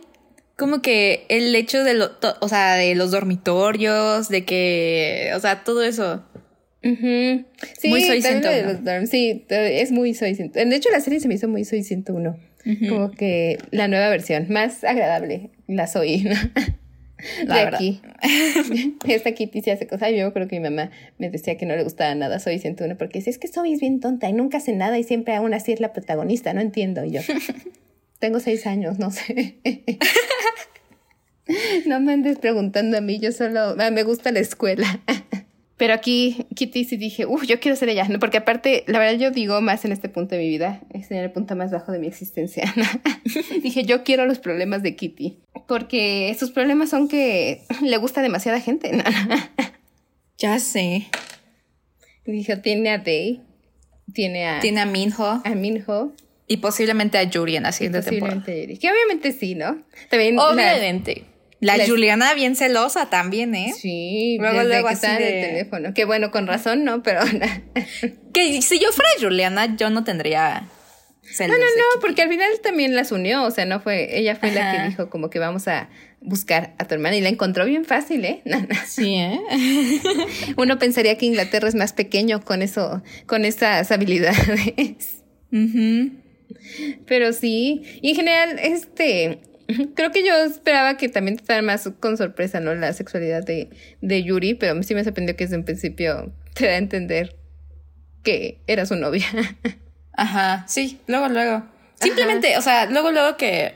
como que el hecho de, lo, o sea, de los dormitorios, de que, o sea, todo eso. Sí, muy Soy 101. sí, es muy Soy 101. De hecho, la serie se me hizo muy Soy 101. Como que la nueva versión, más agradable, la Soy, ¿no? de aquí. Esta Kitty se hace cosas. Yo creo que mi mamá me decía que no le gustaba nada Soy 101 porque dice, es que Soy es bien tonta y nunca hace nada y siempre aún así es la protagonista, no entiendo. Y yo, tengo seis años, no sé. no me andes preguntando a mí, yo solo ah, me gusta la escuela. Pero aquí, Kitty, sí dije, uff, yo quiero ser ella, ¿no? Porque aparte, la verdad yo digo más en este punto de mi vida, es en el punto más bajo de mi existencia. dije, yo quiero los problemas de Kitty, porque sus problemas son que le gusta demasiada gente. ya sé. Dije, tiene a Day, tiene a... Tiene a Minho. A Minho. Y posiblemente a Julian haciendo temporada. Que obviamente sí, ¿no? También obviamente. La, Juliana bien celosa también, ¿eh? Sí, luego, luego que así de... teléfono. Que bueno, con razón, ¿no? Pero... que si yo fuera Juliana, yo no tendría... Celos no, no, no, porque al final también las unió, o sea, no fue, ella fue la que dijo como que vamos a buscar a tu hermana y la encontró bien fácil, ¿eh? sí, ¿eh? Uno pensaría que Inglaterra es más pequeño con eso, con esas habilidades. Pero sí, y en general, este, creo que yo esperaba que también te más con sorpresa, ¿no? La sexualidad de, de Yuri, pero sí me sorprendió que desde un principio te da a entender que era su novia. Ajá, sí, luego, luego. Simplemente, o sea, luego, luego que,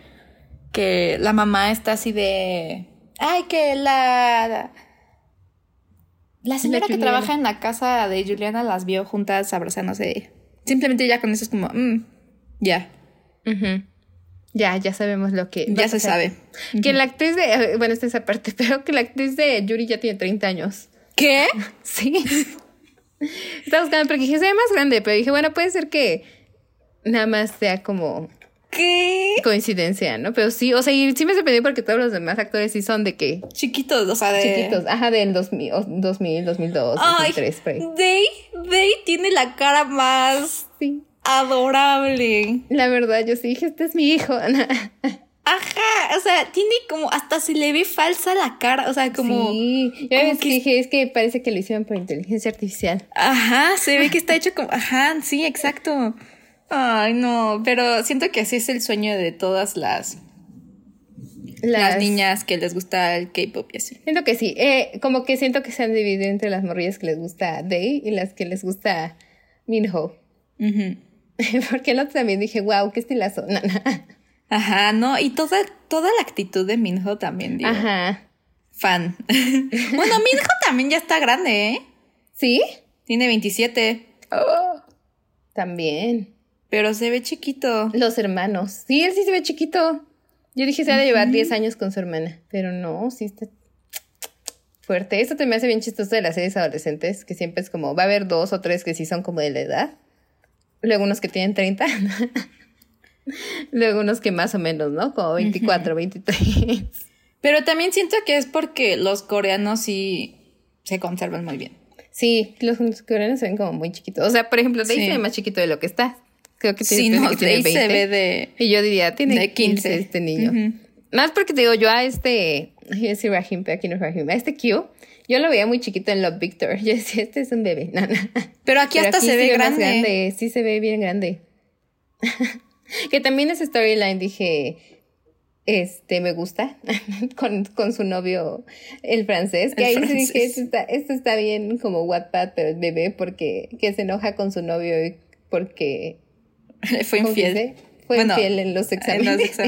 que la mamá está así de, ay, que la... La señora que trabaja en la casa de Juliana las vio juntas abrazándose. Simplemente ya con eso es como, mm, ya. Ya, ya sabemos lo que... Ya se sabe. Que la actriz de... Eh, bueno, esta es esa parte, pero que la actriz de Yuri ya tiene 30 años. ¿Qué? sí. Estaba buscando porque dije, se ve más grande, pero dije, bueno, puede ser que nada más sea como... ¿Qué? Coincidencia, ¿no? Pero sí, o sea, y sí me sorprendió porque todos los demás actores sí son de que... Chiquitos, o sea, de... Chiquitos, ajá, del 2000, 2000 2002, Ay, 2003, Day, Day tiene la cara más... Sí adorable. La verdad, yo sí dije, este es mi hijo. Ajá, o sea, tiene como, hasta se le ve falsa la cara, o sea, como... Sí, yo que... dije, es que parece que lo hicieron por inteligencia artificial. Ajá, se ve que está hecho como, ajá, sí, exacto. Ay, no, pero siento que así es el sueño de todas las... Las, niñas que les gusta el K-pop y así. Siento que sí, eh, como que siento que se han dividido entre las morrillas que les gusta Day y las que les gusta Minho. Porque el otro también dije, wow, qué estilazo. Ajá, no, y toda, toda la actitud de Minho también, digo. Ajá. Fan. bueno, Minho también ya está grande, ¿eh? ¿Sí? Tiene 27. Oh, también. Pero se ve chiquito. Los hermanos. Sí, él sí se ve chiquito. Yo dije se ha de llevar 10 años con su hermana. Pero no, sí está fuerte. Esto te me hace bien chistoso de las series adolescentes, que siempre es como, va a haber dos o tres que sí son como de la edad. Luego unos que tienen 30. Luego unos que más o menos, ¿no? Como 24, 23. Pero también siento que es porque los coreanos sí se conservan muy bien. Sí, los coreanos se ven como muy chiquitos. O sea, por ejemplo, Daisy se ve más chiquito de lo que está. Creo que tiene, sí, no, que tiene 20. se ve de... Y yo diría, tiene de 15. este niño. Más porque te digo, yo a este... Yo decir Rahim, pero aquí no es Rahim. A este Q, yo lo veía muy chiquito en Love Victor. Yo decía, este es un bebé. Pero aquí hasta se ve grande. grande. Sí, se ve bien grande. que también ese storyline dije este me gusta con, con, su novio el francés que ahí dije esto está, esto está bien como Wattpad pero es bebé porque que se enoja con su novio porque fue infiel fue infiel en los exámenes.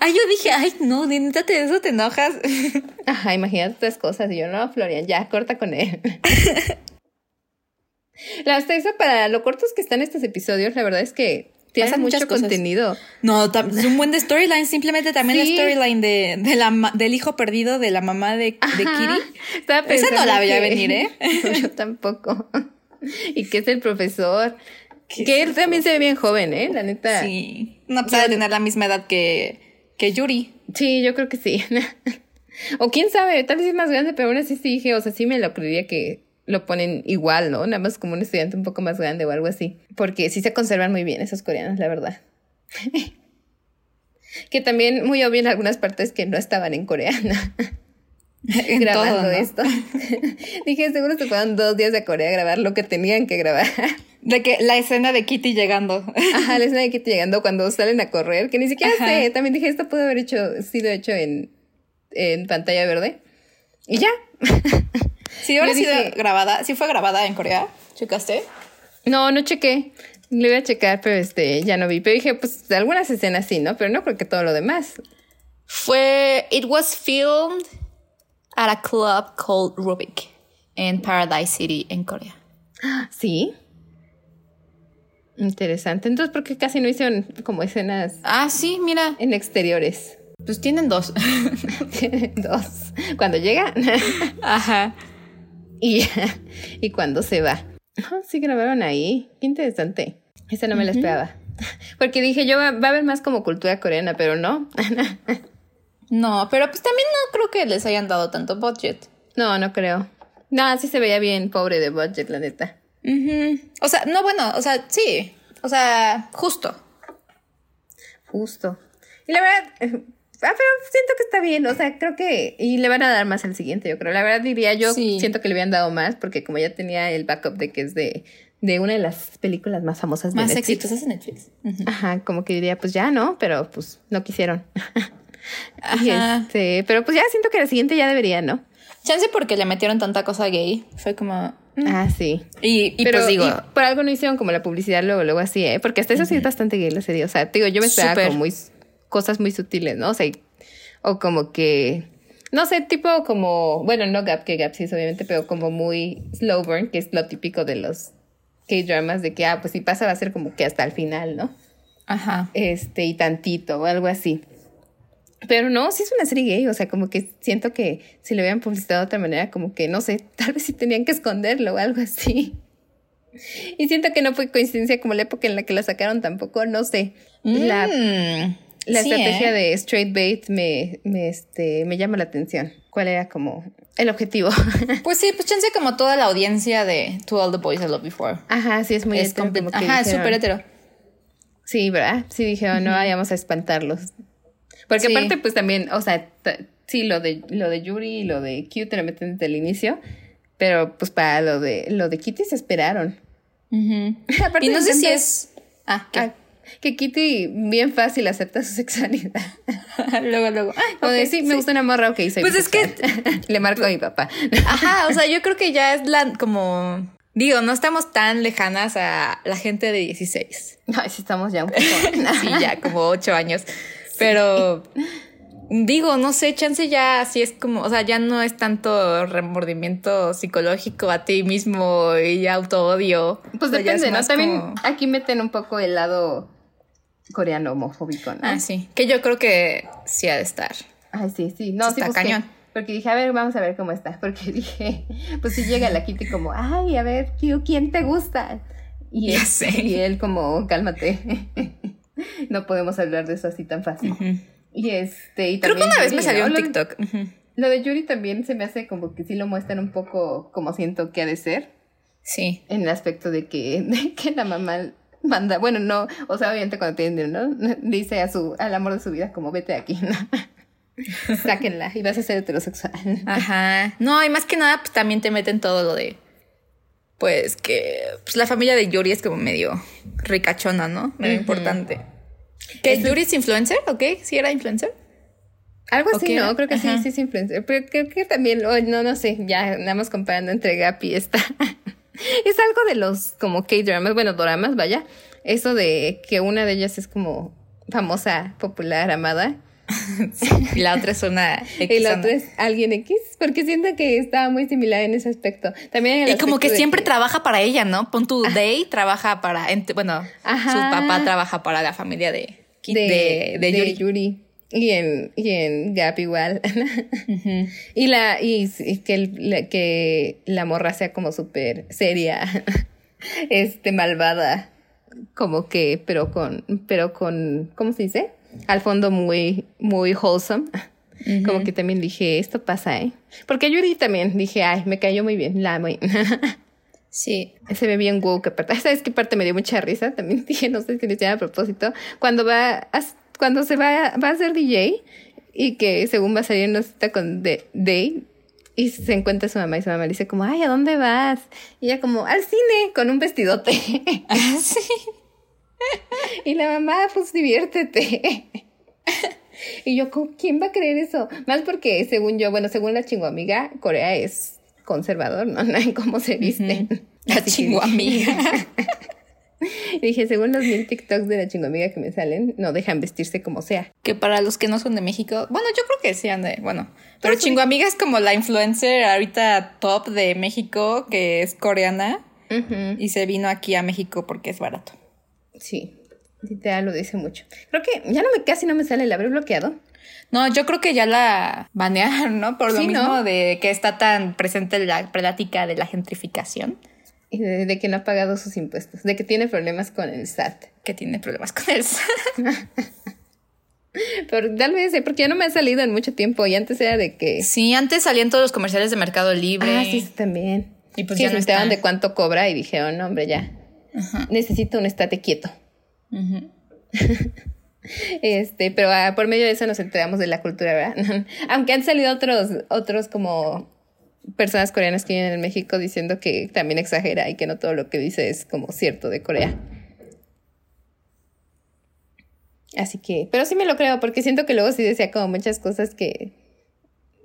Ay, yo dije, ay, no, de eso te enojas. Ajá, imagínate otras cosas. Y yo, no, Florian, ya, corta con él. la eso para lo cortos que están estos episodios, la verdad es que tiene mucho contenido. No, es un buen de storyline. Simplemente también la storyline de, de la, del hijo perdido de la mamá de, de Kiri. Esa no la voy a venir, ¿eh? yo tampoco. y que es el profesor. Que él también se ve bien joven, ¿eh? La neta. Sí. No puede tener la misma edad que, que Yuri. Sí, yo creo que sí. o quién sabe, tal vez es más grande, pero aún así sí dije, o sea, sí me lo creería que lo ponen igual, ¿no? Nada más como un estudiante un poco más grande o algo así. Porque sí se conservan muy bien esos coreanos, la verdad. que también muy obvio en algunas partes que no estaban en coreana. grabando esto. Dije, seguro se fueron dos días a Corea a grabar lo que tenían que grabar. De que la escena de Kitty llegando. Ajá, la escena de Kitty llegando cuando salen a correr, que ni siquiera sé. También dije, esto pudo haber hecho, sido hecho en, en pantalla verde. Y ya. Sí, ahora sido grabada. ¿Sí fue grabada en Corea? ¿Checaste? No, no chequé. Le voy a checar, pero este, ya no vi. Pero dije, pues algunas escenas sí, ¿no? Pero no creo que todo lo demás. Fue. It was filmed at a club called Rubik en Paradise City, en Corea. Sí. Interesante. Entonces, ¿por qué casi no hicieron como escenas? Ah, sí, mira. En exteriores. Pues tienen dos. tienen dos. Cuando llega. Ajá. Y, y cuando se va. Oh, sí grabaron ahí. Qué interesante. Esa no me la esperaba. Porque dije yo, va, va, a haber más como cultura coreana, pero no. no, pero pues también no creo que les hayan dado tanto budget. No, no creo. No, sí se veía bien pobre de budget, la neta. O sea, no, bueno, o sea, sí. O sea, justo. Justo. Y la verdad, eh, ah, pero siento que está bien, o sea, creo que, y le van a dar más al siguiente, yo creo. La verdad diría, yo siento que le habían dado más, porque como ya tenía el backup de que es de, de una de las películas más famosas de más Netflix. Más exitosas de Netflix. Ajá, como que diría, pues ya no, pero pues no quisieron. Ajá. Este, pero pues ya siento que la siguiente ya debería, ¿no? Chance porque le metieron tanta cosa gay. Fue como. Mm. Ah, sí. Y, y pues digo. por algo no hicieron como la publicidad luego, luego así, ¿eh? Porque hasta eso sí es bastante gay la serie. O sea, digo, yo me esperaba como muy. cosas muy sutiles, ¿no? O sea, o como que. No sé, tipo como. Bueno, no Gap, que Gap sí es obviamente, pero como muy slow burn, que es lo típico de los K-dramas, de que, ah, pues si pasa va a ser como que hasta el final, ¿no? Ajá. Este, y tantito, o algo así. Pero no, sí es una serie gay, o sea, como que siento que si lo hubieran publicitado de otra manera, como que no sé, tal vez sí tenían que esconderlo o algo así. Y siento que no fue coincidencia como la época en la que la sacaron tampoco, no sé. La, mm, la estrategia ¿eh? de straight bait me, me, este, me llama la atención. ¿Cuál era como el objetivo? Pues sí, pues chance como toda la audiencia de To All the Boys I Loved Before. Ajá, sí, es muy es Ajá, es súper hetero. Sí, ¿verdad? Sí dijeron, no vayamos a espantarlos. Porque aparte, pues también, o sea, sí, lo de, lo de Yuri y lo de Q te lo meten desde el inicio, pero pues para lo de, lo de Kitty se esperaron. y no sé si es... Ah, ah, que Kitty bien fácil acepta su sexualidad. luego, luego. o de, sí, me gusta una morra, ok, soy Pues es que... Le marco a mi papá. Ajá, o sea, yo creo que ya es la, como... Digo, no estamos tan lejanas a la gente de 16. No, sí estamos ya un poco. sí, ya como 8 años. Pero digo, no sé, chance ya así es como, o sea, ya no es tanto remordimiento psicológico a ti mismo y auto odio. Pues depende, ¿no? También aquí meten un poco el lado coreano homofóbico, ¿no? Ah, sí. Que yo creo que sí ha de estar. Ay, sí, sí. No, sí, está cañón. Porque dije, a ver, vamos a ver cómo está. Porque dije, pues si llega la Kitty como, ay, a ver, ¿quién te gusta? Y, él, y él como, cálmate. no podemos hablar de eso así tan fácil. Y este, y Creo que una vez me salió un TikTok. Lo de Yuri también se me hace como que sí lo muestran un poco como siento que ha de ser. Sí. En el aspecto de que, de que la mamá manda, bueno, no, o sea, obviamente cuando tiene ¿no? Dice a su, al amor de su vida como vete aquí, ¿no? Sáquenla y vas a ser heterosexual. Ajá. No, y más que nada, pues también te meten todo lo de. Pues que pues, la familia de Yuri es como medio ricachona, ¿no? Medio importante. ¿Que Yuri es influencer? ¿Ok? ¿Sí era influencer? Algo así, ¿no? Creo que sí, sí es influencer. Pero creo que también, no, no sé, ya andamos comparando entre Gap y esta. es algo de los como K-dramas, bueno, doramas, vaya. Eso de que una de ellas es como famosa, popular, amada y la otra es una X. Y la otra es alguien X, porque siento que estaba muy similar en ese aspecto. También y como que siempre trabaja para ella, ¿no? Pon tu Day trabaja para, bueno, su papá trabaja para la familia de, de, de, Yuri. Y en, y en Gap igual. Y la, y, que, que la morra sea como súper seria, este, malvada. Como que, pero con, pero con, ¿cómo se dice? Al fondo muy, muy wholesome. Como que también dije, esto pasa, ¿eh? Porque Yuri también dije, ay, me cayó muy bien, la muy. sí. Se ve bien woke, aparte. ¿Sabes qué parte me dio mucha risa? También dije, no sé si lo hicieron a propósito. Cuando va, cuando se va, va a ser DJ y que según va a salir una cita con Day y se encuentra su mamá y su mamá le dice como, ay, ¿a dónde vas? Y ella como, al cine, con un vestidote. Ah, sí. y la mamá, pues diviértete. y yo, ¿quién va a creer eso? Más porque, según yo, bueno, según la amiga Corea es conservador, ¿no? En cómo se visten. La chingoamiga. Y dije, según los mil TikToks de la amiga que me salen, no dejan vestirse como sea. Que para los que no son de México, bueno, yo creo que sí han de, bueno, pero amiga es como la influencer ahorita top de México, que es coreana, y se vino aquí a México porque es barato. Sí, te lo dice mucho. Creo que ya no me casi no me sale, ¿la habré bloqueado? No, yo creo que ya la banearon, ¿no? Por lo mismo de que está tan presente la plática de la gentrificación. Y de, que no ha pagado sus impuestos, de que tiene problemas con el SAT. Que tiene problemas con el SAT. Pero tal vez, porque ya no me ha salido en mucho tiempo y antes era de que... Sí, antes salían todos los comerciales de Mercado Libre. Ah, sí, también. Y pues ya no estaban de cuánto cobra y dije, oh, no, hombre, ya. Necesito un estate quieto. este, pero ah, por medio de eso nos enteramos de la cultura, ¿verdad? Aunque han salido otros, otros como personas coreanas que viven en México diciendo que también exagera y que no todo lo que dice es como cierto de Corea. Así que, pero sí me lo creo, porque siento que luego sí decía como muchas cosas que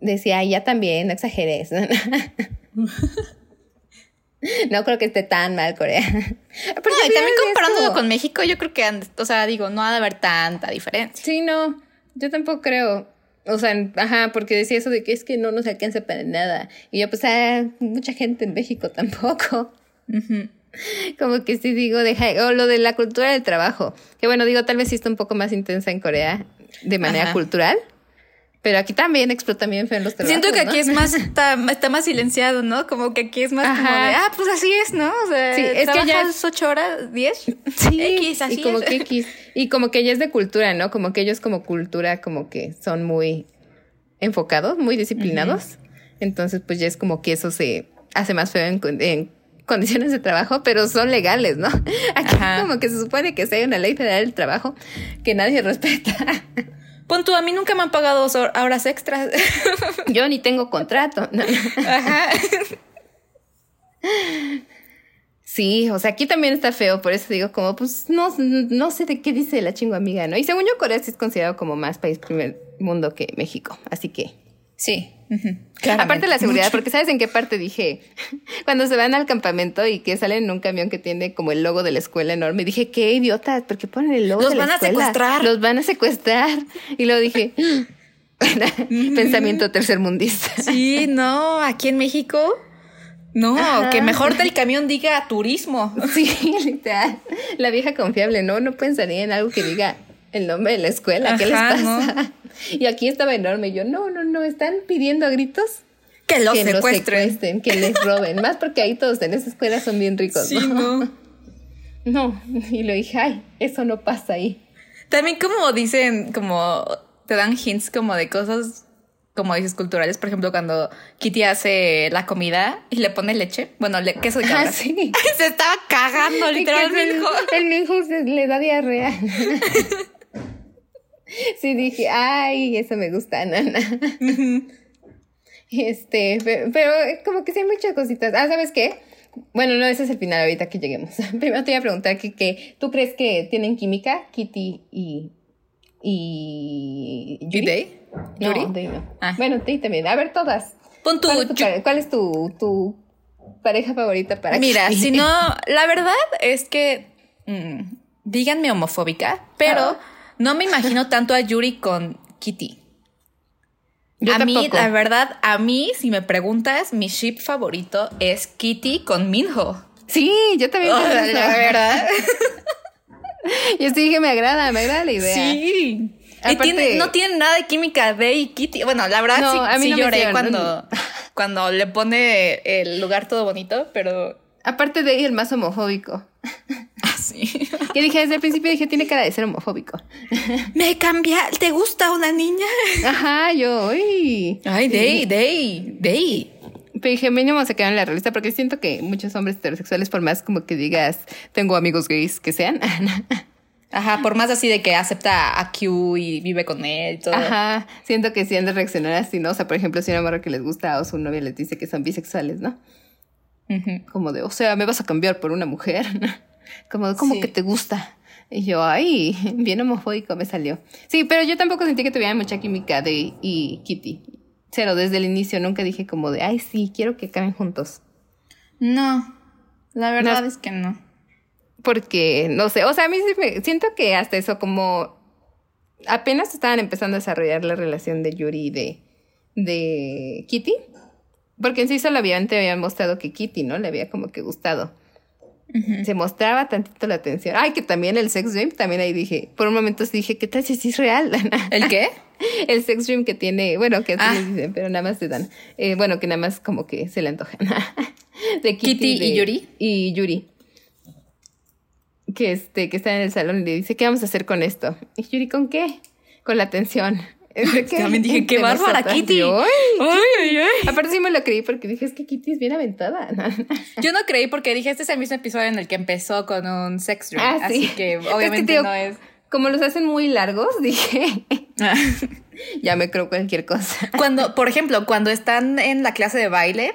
decía, ya también, no exageres. No creo que esté tan mal Corea. Pero no, y también comparándolo con México, yo creo que, o sea, digo, no ha de haber tanta diferencia. Sí, no, yo tampoco creo. O sea, ajá, porque decía eso de que es que no nos alcanza para nada. Y yo, pues, ah, mucha gente en México tampoco. Como que sí digo, deja, o lo de la cultura del trabajo. Que bueno, digo, tal vez sí está un poco más intensa en Corea de manera cultural. Pero aquí también explota bien feo en los trabajos. Siento que aquí es más, está, más silenciado, ¿no? Como que aquí es más como de, ah, pues así es, ¿no? O sea, sí, es que ya es ocho horas, diez. Sí, X, así y como que X. Y como que ya es de cultura, ¿no? Como que ellos como cultura como que son muy enfocados, muy disciplinados. Entonces, pues ya es como que eso se hace más feo en, en condiciones de trabajo, pero son legales, ¿no? Aquí como que se supone que sea una ley federal del trabajo que nadie respeta. Pon tú, a mí nunca me han pagado horas extras. Yo ni tengo contrato. Ajá. Sí, o sea, aquí también está feo, por eso digo como, pues no, no sé de qué dice la chingo amiga, ¿no? Y según yo, Corea sí es considerado como más país primer mundo que México, así que... Sí. Aparte de la seguridad, porque ¿sabes en qué parte dije? Cuando se van al campamento y que salen en un camión que tiene como el logo de la escuela enorme, dije, qué idiotas, porque ponen el logo Los de la van a escuela? secuestrar. Los van a secuestrar. Y luego dije, pensamiento tercermundista. Sí, no, aquí en México. No, Ajá. que mejor del camión diga turismo. Sí, literal. La vieja confiable, ¿no? No pensaría en algo que diga el nombre de la escuela. ¿Qué les Ajá, pasa? Y aquí estaba enorme. Y yo, no, no, no, están pidiendo a gritos Que los que los secuestren. secuestren, que les roben. Más porque ahí todos en esa escuela son bien ricos, Sí, ¿no? no. No, y lo dije, ay, eso no pasa ahí. También como dicen, como te dan hints como de cosas, como dices, culturales. Por ejemplo, cuando Kitty hace la comida y le pone leche. Bueno, le, queso de cabra. Ah, sí. Se estaba cagando, Y que literalmente. El, el minjo se le da diarrea. Sí, dije, ay, eso me gusta, nana. Este, pero, pero como que sí hay muchas cositas. Ah, ¿sabes qué? Bueno, no, ese es el final ahorita que lleguemos. Primero te iba a preguntar que, que ¿tú crees que tienen química, Kitty y, y ¿Y Yuri? Day? No, ¿Yuri? Day no. Ah. Bueno, Day también. A ver, todas. Pon tu. ¿Cuál es tu, cuál es tu, tu pareja favorita para Mira, si no, la verdad es que mm, díganme homofóbica, pero Ah. No me imagino tanto a Yuri con Kitty. Yo a mí, la verdad, a mí, si me preguntas, mi ship favorito es Kitty con Minho. Sí, yo también. Oh, la verdad. Yo sí dije, me agrada, me agrada la idea. Sí. Y tiene- no tienen nada de química de y Kitty. Bueno, la verdad No, sí, a mí sí no me lloré cuando, cuando le pone el lugar todo bonito, pero Aparte de ahí, el más homofóbico. así. Que dije desde el principio, dije, tiene cara de ser homofóbico. Me cambia, ¿te gusta una niña? Ajá, yo, uy. Ay, Day, Day, Day. Pero dije, mínimo se quedan en la revista porque siento que muchos hombres heterosexuales, por más como que digas, tengo amigos gays que sean. Ajá, por más así de que acepta a Q y vive con él y todo. Ajá, siento que sí han de reaccionar así, ¿no? O sea, por ejemplo, si una morra que les gusta o su novia les dice que son bisexuales, ¿no? Como de, o sea, me vas a cambiar por una mujer. Como, como Sí. que te gusta. Y yo, ay, bien homofóbico me salió. Sí, pero yo tampoco sentí que tuvieran mucha química de y Kitty. Cero, desde el inicio nunca dije como de, ay, sí, quiero que acaben juntos. No, la verdad No. es que no. Porque, no sé, o sea, a mí sí me siento que hasta eso como apenas estaban empezando a desarrollar la relación de Yuri y de, de Kitty. Porque en sí solamente habían mostrado que Kitty, ¿no? Le había como que gustado. Se mostraba tantito la atención. Ay, que también el sex dream, también ahí dije, por un momento sí dije, ¿qué tal si sí es real? ¿El qué? el sex dream que tiene, bueno, que así Ah. les dicen, pero nada más te dan. Eh, bueno, que nada más como que se le antojan. de Kitty y de- Yuri. Y Yuri. Que este, que está en el salón y le dice, ¿qué vamos a hacer con esto? Y Yuri, ¿con qué? Con la atención. Es de que También dije, qué bárbara. Kitty. "Ay". Ay, ay. Aparte sí me lo creí porque dije, es que Kitty es bien aventada. Yo no creí porque dije, este es el mismo episodio en el que empezó con un sex dream. Ah, sí. Así que Es que, obviamente no es. Como los hacen muy largos, dije, ya me creo cualquier cosa. Cuando, por ejemplo, cuando están en la clase de baile,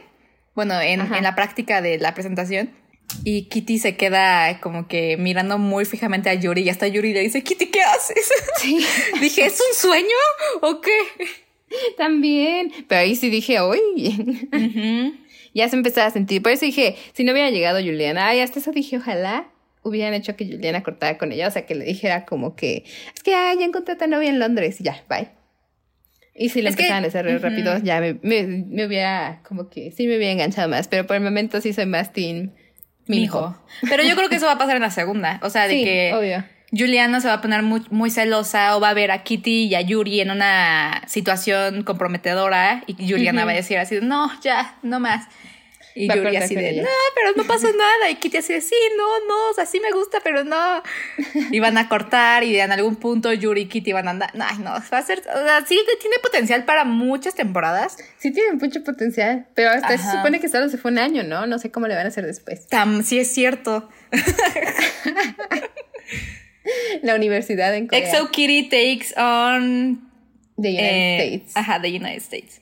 bueno, en, en la práctica de la presentación, y Kitty se queda como que mirando muy fijamente a Yuri y hasta Yuri le dice, Kitty, ¿qué haces? Sí. Dije, ¿es un sueño o qué? También. Pero ahí sí dije, uy. ya se empezaba a sentir. Por eso dije, si no hubiera llegado Juliana, ay, hasta eso dije, ojalá hubieran hecho que Juliana cortara con ella. O sea, que le dijera como que, es que, ay, ya encontré a tu novia en Londres. Y ya, bye. Y si le Es que- empezaban a hacer ujú. rápido, ya me, me, me hubiera, como que, sí me hubiera enganchado más. Pero por el momento sí soy más team Minho. Pero yo creo que eso va a pasar en la segunda. O sea, de Sí, que obvio. Juliana se va a poner muy, muy celosa o va a ver a Kitty y a Yuri en una situación comprometedora y Juliana va a decir así, no, ya, no más. Y Va Yuri así de, no, pero no pasa nada. Y Kitty así de, sí, no, no, o sea, sí me gusta, pero no. Y van a cortar y en algún punto Yuri y Kitty van a andar. Ay, no, va a ser, o sea, sí tiene potencial para muchas temporadas. Sí tienen mucho potencial. Pero hasta se supone que solo se fue un año, ¿no? No sé cómo le van a hacer después. Tam, sí es cierto. La universidad en Corea. Exo Kitty takes on de United eh, States. Ajá, the United States.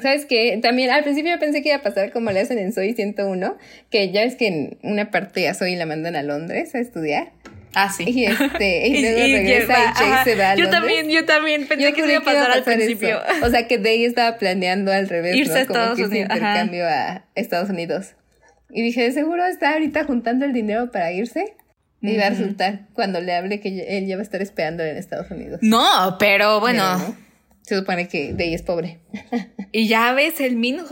¿Sabes qué? También al principio pensé que iba a pasar como le hacen en Soy 101, que ya es que en una parte a Soy la mandan a Londres a estudiar. Ah, sí. Y este, y luego regresa y Chase se va. yo también, yo también pensé que se iba a pasar, al principio. O sea que Day estaba planeando al revés, Irse ¿no? a Estados Unidos. intercambio a Estados Unidos. Y dije, seguro está ahorita juntando el dinero para irse. Y va a resultar cuando le hable que él ya va a estar esperando en Estados Unidos. No, pero bueno. Se supone que Day es pobre. y ya ves, el Minho,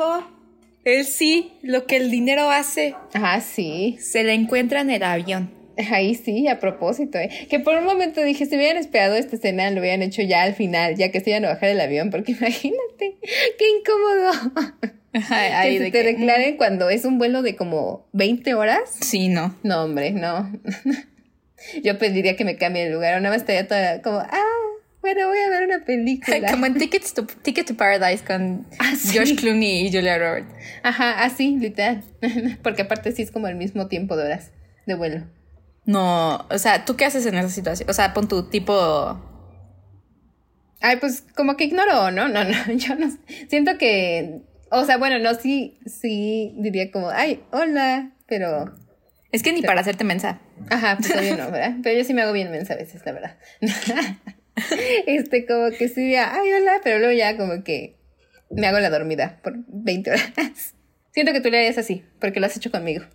él sí, lo que el dinero hace. Ah, sí. Se le encuentra en el avión. Ahí sí, a propósito, ¿eh? Que por un momento dije, si hubieran esperado esta escena, lo hubieran hecho ya al final, ya que se iban a bajar el avión, porque imagínate, qué incómodo. que se te declaren cuando es un vuelo de como 20 horas. Sí, no. No, hombre, no. Yo pediría que me cambie el lugar, una vez estaría toda como, ah, bueno, voy a ver una película. Como en Tickets to, Ticket to Paradise con ah, George Clooney y Julia Roberts. Ajá, así, literal. Porque aparte sí es como el mismo tiempo de horas de vuelo. No, o sea, ¿tú qué haces en esa situación? O sea, pon tu tipo... Ay, pues como que ignoro, ¿no? No, no, yo no siento que... O sea, bueno, no, sí, sí diría como, ay, hola, pero... Es que ni para hacerte mensa. Ajá, pues yo no, ¿verdad? Pero yo sí me hago bien mensa a veces, la verdad. este, como que sí ay, hola, pero luego ya como que me hago la dormida por 20 horas. Siento que tú le harías así, porque lo has hecho conmigo.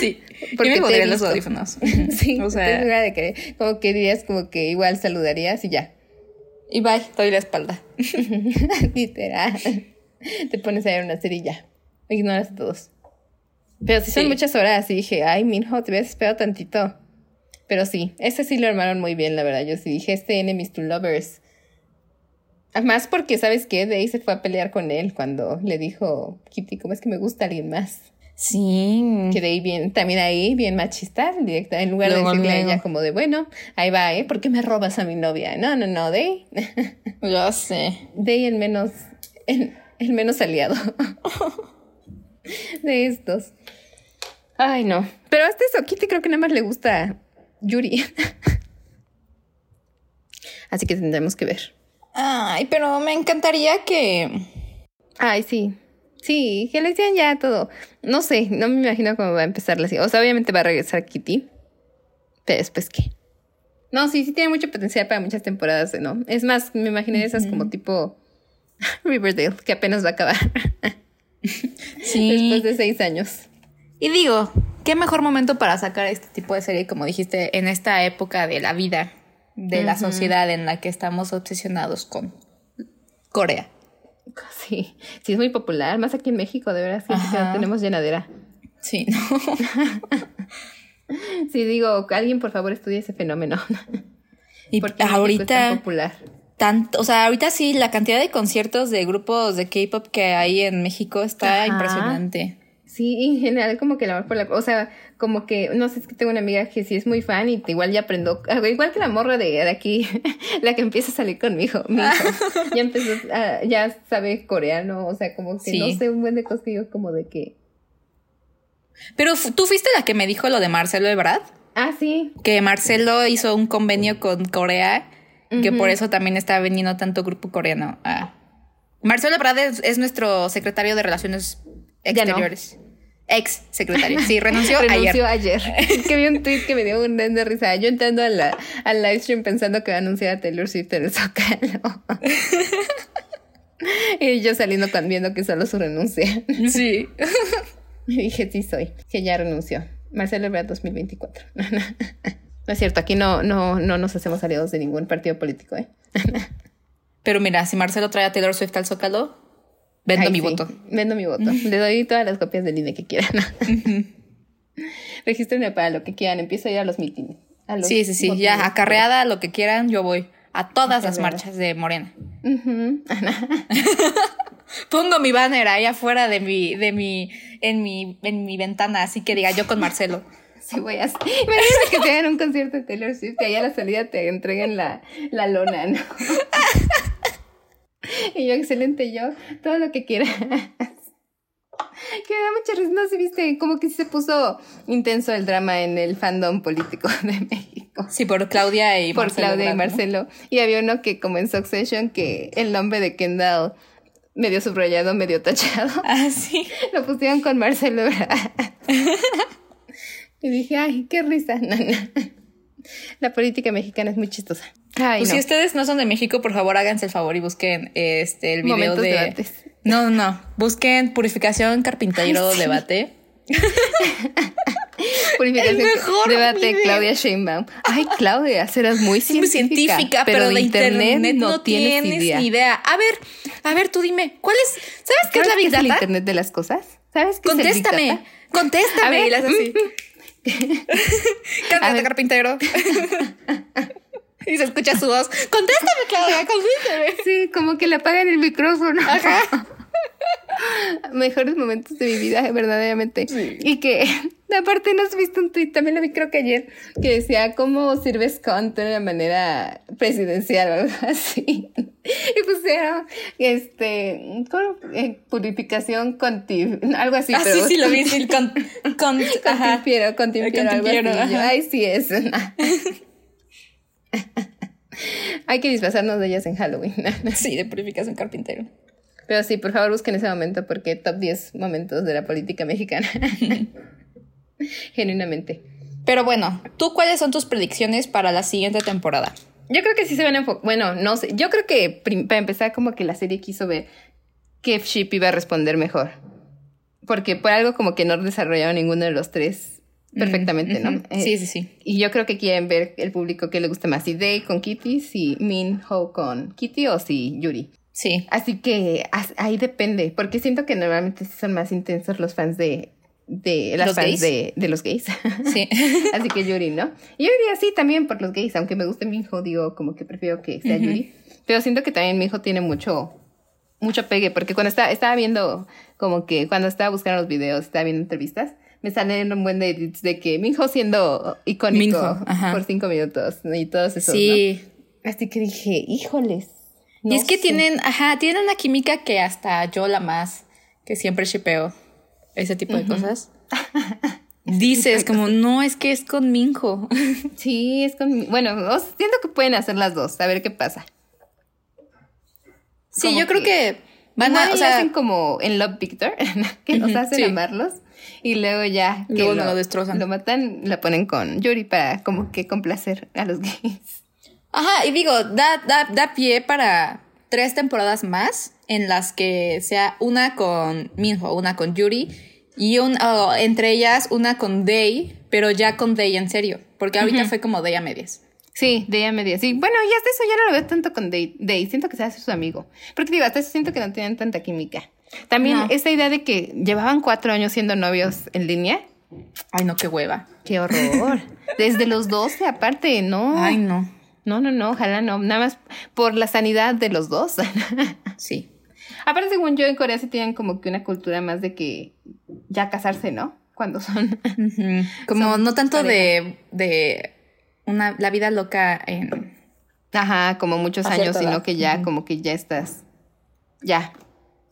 Sí, porque me los audífonos. sí, o sea, de que como que dirías como que igual saludarías y ya. Y bye, doy la espalda. Literal. Te pones a ver una cerilla. Ignoras a todos. Pero si son muchas horas y dije, ay, Minho, te hubieras esperado tantito. Pero sí, ese sí lo armaron muy bien, la verdad. Yo sí dije, este Enemies to Lovers. Además porque, ¿sabes qué? De ahí se fue a pelear con él cuando le dijo, Kitty, ¿cómo es que me gusta alguien más? Sí. Que de ahí bien, también ahí bien machista, directa, en lugar de decirle a ella como de, bueno, ahí va, ¿eh? ¿Por qué me robas a mi novia? No, no, no, de Yo sé. De el menos, el, menos aliado. de estos. Ay, no. Pero hasta eso, Kitty creo que nada más le gusta Yuri. Así que tendremos que ver. Ay, pero me encantaría que... Ay, sí. Sí, que le decían ya todo. No sé, no me imagino cómo va a empezar la O sea, obviamente va a regresar Kitty. Pero después qué. No, sí, sí tiene mucho potencial para muchas temporadas, ¿no? Es más, me imaginé esas como tipo Riverdale, que apenas va a acabar. sí. Después de seis años. Y digo, qué mejor momento para sacar este tipo de serie, como dijiste, en esta época de la vida, de la sociedad en la que estamos obsesionados con Corea. Sí, sí es muy popular, más aquí en México, de verdad, que tenemos llenadera. Sí, no. sí, digo, alguien por favor estudie ese fenómeno. y Porque ahorita es popular. Tanto, o sea, ahorita sí, la cantidad de conciertos de grupos de K-pop que hay en México está impresionante. Sí, en general como que el amor por la... O sea, como que, no sé, es que tengo una amiga que sí es muy fan y igual ya aprendo, igual que la morra de, de aquí, la que empieza a salir con mi hijo, mi hijo ya empezó, ya sabe coreano, o sea, como que no sé, un buen de cosas que yo como de que... Pero tú fuiste la que me dijo lo de Marcelo Ebrard. Ah, sí. Que Marcelo hizo un convenio con Corea, que por eso también está veniendo tanto grupo coreano. Marcelo Ebrard es, nuestro secretario de Relaciones Exteriores. Ex secretario. Sí, renunció, renunció ayer. que vi un tweet que me dio un de risa. Yo entrando a la, al live stream pensando que va a anunciar a Taylor Swift en el Zócalo. y yo saliendo viendo que solo su renuncia. Sí. y dije, sí soy. Que ya renunció. Marcelo Ebrard 2024. No es cierto, aquí no, no, no nos hacemos aliados de ningún partido político, ¿eh? Pero mira, si Marcelo trae a Taylor Swift al Zócalo, Vendo mi voto. Vendo mi voto. Le doy todas las copias del INE que quieran. Regístrenme para lo que quieran. Empiezo a ir a los mítines. sí, sí, sí. Ya, acarreada, lo que quieran, yo voy. A todas las marchas de Morena. Pongo mi banner ahí afuera de mi, de mi, en mi, en mi ventana, así que diga yo con Marcelo. Sí, voy a hacer. Imagínate que te hagan un concierto de Taylor Swift y ahí a la salida te entreguen la, la lona, ¿no? Y yo, excelente, yo, todo lo que quieras. que me da mucha risa, no sé, viste, como que se puso intenso el drama en el fandom político de México. Sí, por Claudia y por Marcelo. Claudia y Marcelo. Y había uno que, como en Succession, que el nombre de Kendall medio subrayado, medio tachado. Ah, sí. Lo pusieron con Marcelo Ebrard. y dije, ay, qué risa. No, no. La política mexicana es muy chistosa. Ay, Pues no. si ustedes no son de México, por favor háganse el favor y busquen este el video Momentos de. debates. No, no. Busquen Purificación Carpintero Ay, sí. Debate. Purificación el mejor debate video. Claudia Sheinbaum. Ay, Claudia, serás muy científica, científica, pero, de internet, no tienes, tienes idea. ni idea. A ver, a ver, tú dime, ¿cuál es? ¿Sabes qué es ¿Sabes la Big qué es el Data? internet de las cosas? ¿Sabes qué es el Big Contéstame, Data? contéstame. A ver. Y haces así. Ver. carpintero. y se escucha su voz. Contéstame, Claudia, contéstame. Sí, como que le apagan el micrófono. Ajá. Mejores momentos de mi vida, verdaderamente. Y que, aparte, ¿no has visto un tweet? También lo vi creo que ayer, que decía, ¿cómo sirves con de una manera presidencial o algo así? Y pusieron, este, ¿cómo? Eh, purificación algo así. Ah, sí, pero sí, lo vi. Sí, con, con, Con ajá. timpiero, con timpiero, Con algo así. yo. Ay, sí es. Hay que disfrazarnos de ellas en Halloween. Sí, de Purificación Carpintero. Pero sí, por favor busquen ese momento porque top 10 momentos de la política mexicana. Genuinamente. Pero bueno, ¿tú cuáles son tus predicciones para la siguiente temporada? Yo creo que sí se van a enfocar. Bueno, no sé. Yo creo que para empezar, como que la serie quiso ver qué ship iba a responder mejor. Porque por algo como que no desarrollaron ninguno de los tres perfectamente, ¿no? Eh, Sí, sí, sí. Y yo creo que quieren ver el público que le gusta más. Si Day con Kitty, si Min Ho con Kitty o si Yuri. Sí. Así que ahí depende, porque siento que normalmente son más intensos los fans de, de las ¿Los fans gays? de, de los gays. Sí. Así que Yuri, ¿no? Y yo diría sí también por los gays, aunque me guste Minho, digo como que prefiero que sea. Yuri. Pero siento que también Minho tiene mucho, mucho pegue, porque cuando estaba, estaba viendo, como que cuando estaba buscando los videos, estaba viendo entrevistas, me salen un buen de edits de que Minho siendo icónico Minho, por cinco minutos y todos esos, sí. ¿no? Así que dije, híjoles. Y es que sé. tienen, ajá, tienen una química que hasta yo la más, que siempre shipeo ese tipo de cosas. Dices como, no, es que es con Minjo. Sí, es con... Bueno, siento que pueden hacer las dos, a ver qué pasa. Sí, Como yo creo que- van a, o sea, hacen como en Love Victor, que nos hacen sí. amarlos y luego ya que Luego lo destrozan. Lo matan, la ponen con Yuri para como que complacer a los gays. Ajá, y digo, da, da, da pie para tres temporadas más en las que sea una con Minho, una con Yuri y un, oh, entre ellas una con Day, pero ya con Day en serio, porque ahorita fue como Day a medias. Sí, de ella media. Sí, bueno, y hasta eso ya no lo veo tanto con Day. Day. Siento que se hace su amigo. Porque digo, hasta eso siento que no tienen tanta química. También No. esta idea de que llevaban cuatro años siendo novios en línea. Ay, no, qué hueva. Qué horror. Desde los 12 aparte, ¿no? Ay, no. No, no, no, ojalá no. Nada más por la sanidad de los dos. Sí. Aparte, según yo, en Corea sí tienen como que una cultura más de que ya casarse, ¿no? Cuando son. Como Son no tanto de, de una, la vida loca en... Ajá, como muchos años, sino que ya, como que ya estás. Ya.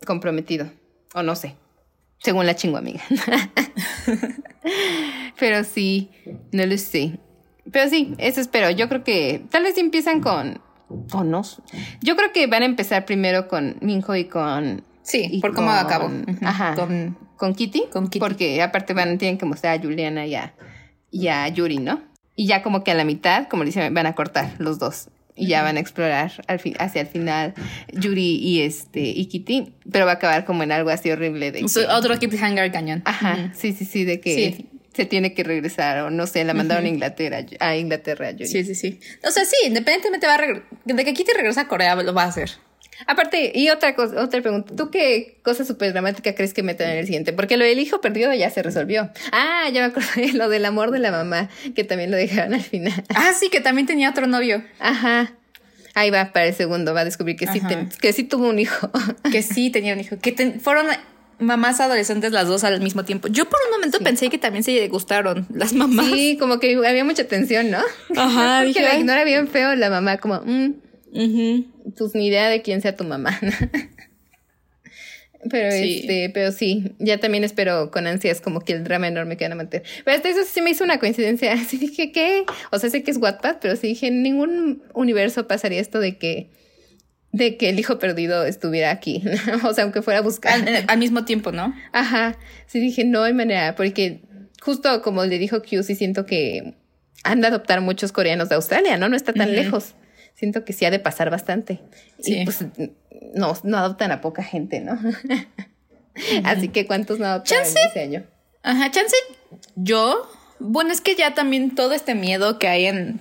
Comprometido. O no sé. Según la chingo amiga. Pero sí, no lo sé. Pero sí, eso espero. Yo creo que tal vez empiezan con. O no. Yo creo que van a empezar primero con Minho y con. Sí, y por cómo con- acabo. Ujú. Ajá. Con- con Kitty. Con Kitty. Porque aparte van, tienen que mostrar a Juliana y a, y a Yuri, ¿no? Y ya como que a la mitad, como le dicen, van a cortar los dos. Y ya van a explorar al fin, hacia el final Yuri y este y Kitty. Pero va a acabar como en algo así horrible de So, otro cliffhanger cañón. Ajá, sí, sí, sí, de que Sí. Se tiene que regresar o no sé, la mandaron a Inglaterra, a Inglaterra Yuri. Sí, sí, sí. O sea, sí, independientemente va a de que Kitty regresa a Corea, lo va a hacer. Aparte, y otra cosa, otra pregunta, ¿tú qué cosa súper dramática crees que metan en el siguiente? Porque lo del hijo perdido ya se resolvió. Ah, ya me acordé, lo del amor de la mamá, que también lo dejaron al final. Ah, sí, que también tenía otro novio. Ajá. Ahí va para el segundo, va a descubrir que sí, Ajá. te- que sí tuvo un hijo. Que sí tenía un hijo. Que ten- fueron mamás adolescentes las dos al mismo tiempo. Yo por un momento pensé que también se gustaron las mamás. Sí, como que había mucha tensión, ¿no? Ajá, Porque dije, la ignora bien feo la mamá, como, mm, Ujú. pues ni idea de quién sea tu mamá. Pero Sí. este, pero sí, ya también espero con ansias como que el drama enorme que van a mantener. Pero hasta eso sí me hizo una coincidencia. Así dije, ¿qué? O sea, sé que es Wattpad, pero sí dije, en ningún universo pasaría esto de que de que el hijo perdido estuviera aquí. o sea, aunque fuera a buscar. Al, al, mismo tiempo, ¿no? Ajá. Sí, dije, no hay manera, porque justo como le dijo Q, sí siento que han de adoptar muchos coreanos de Australia, ¿no? No está tan lejos. Siento que sí ha de pasar bastante. Sí. Y pues no, no adoptan a poca gente, ¿no? Así que ¿cuántos no adoptan ese año? Ajá, chance yo. Bueno, es que ya también todo este miedo que hay en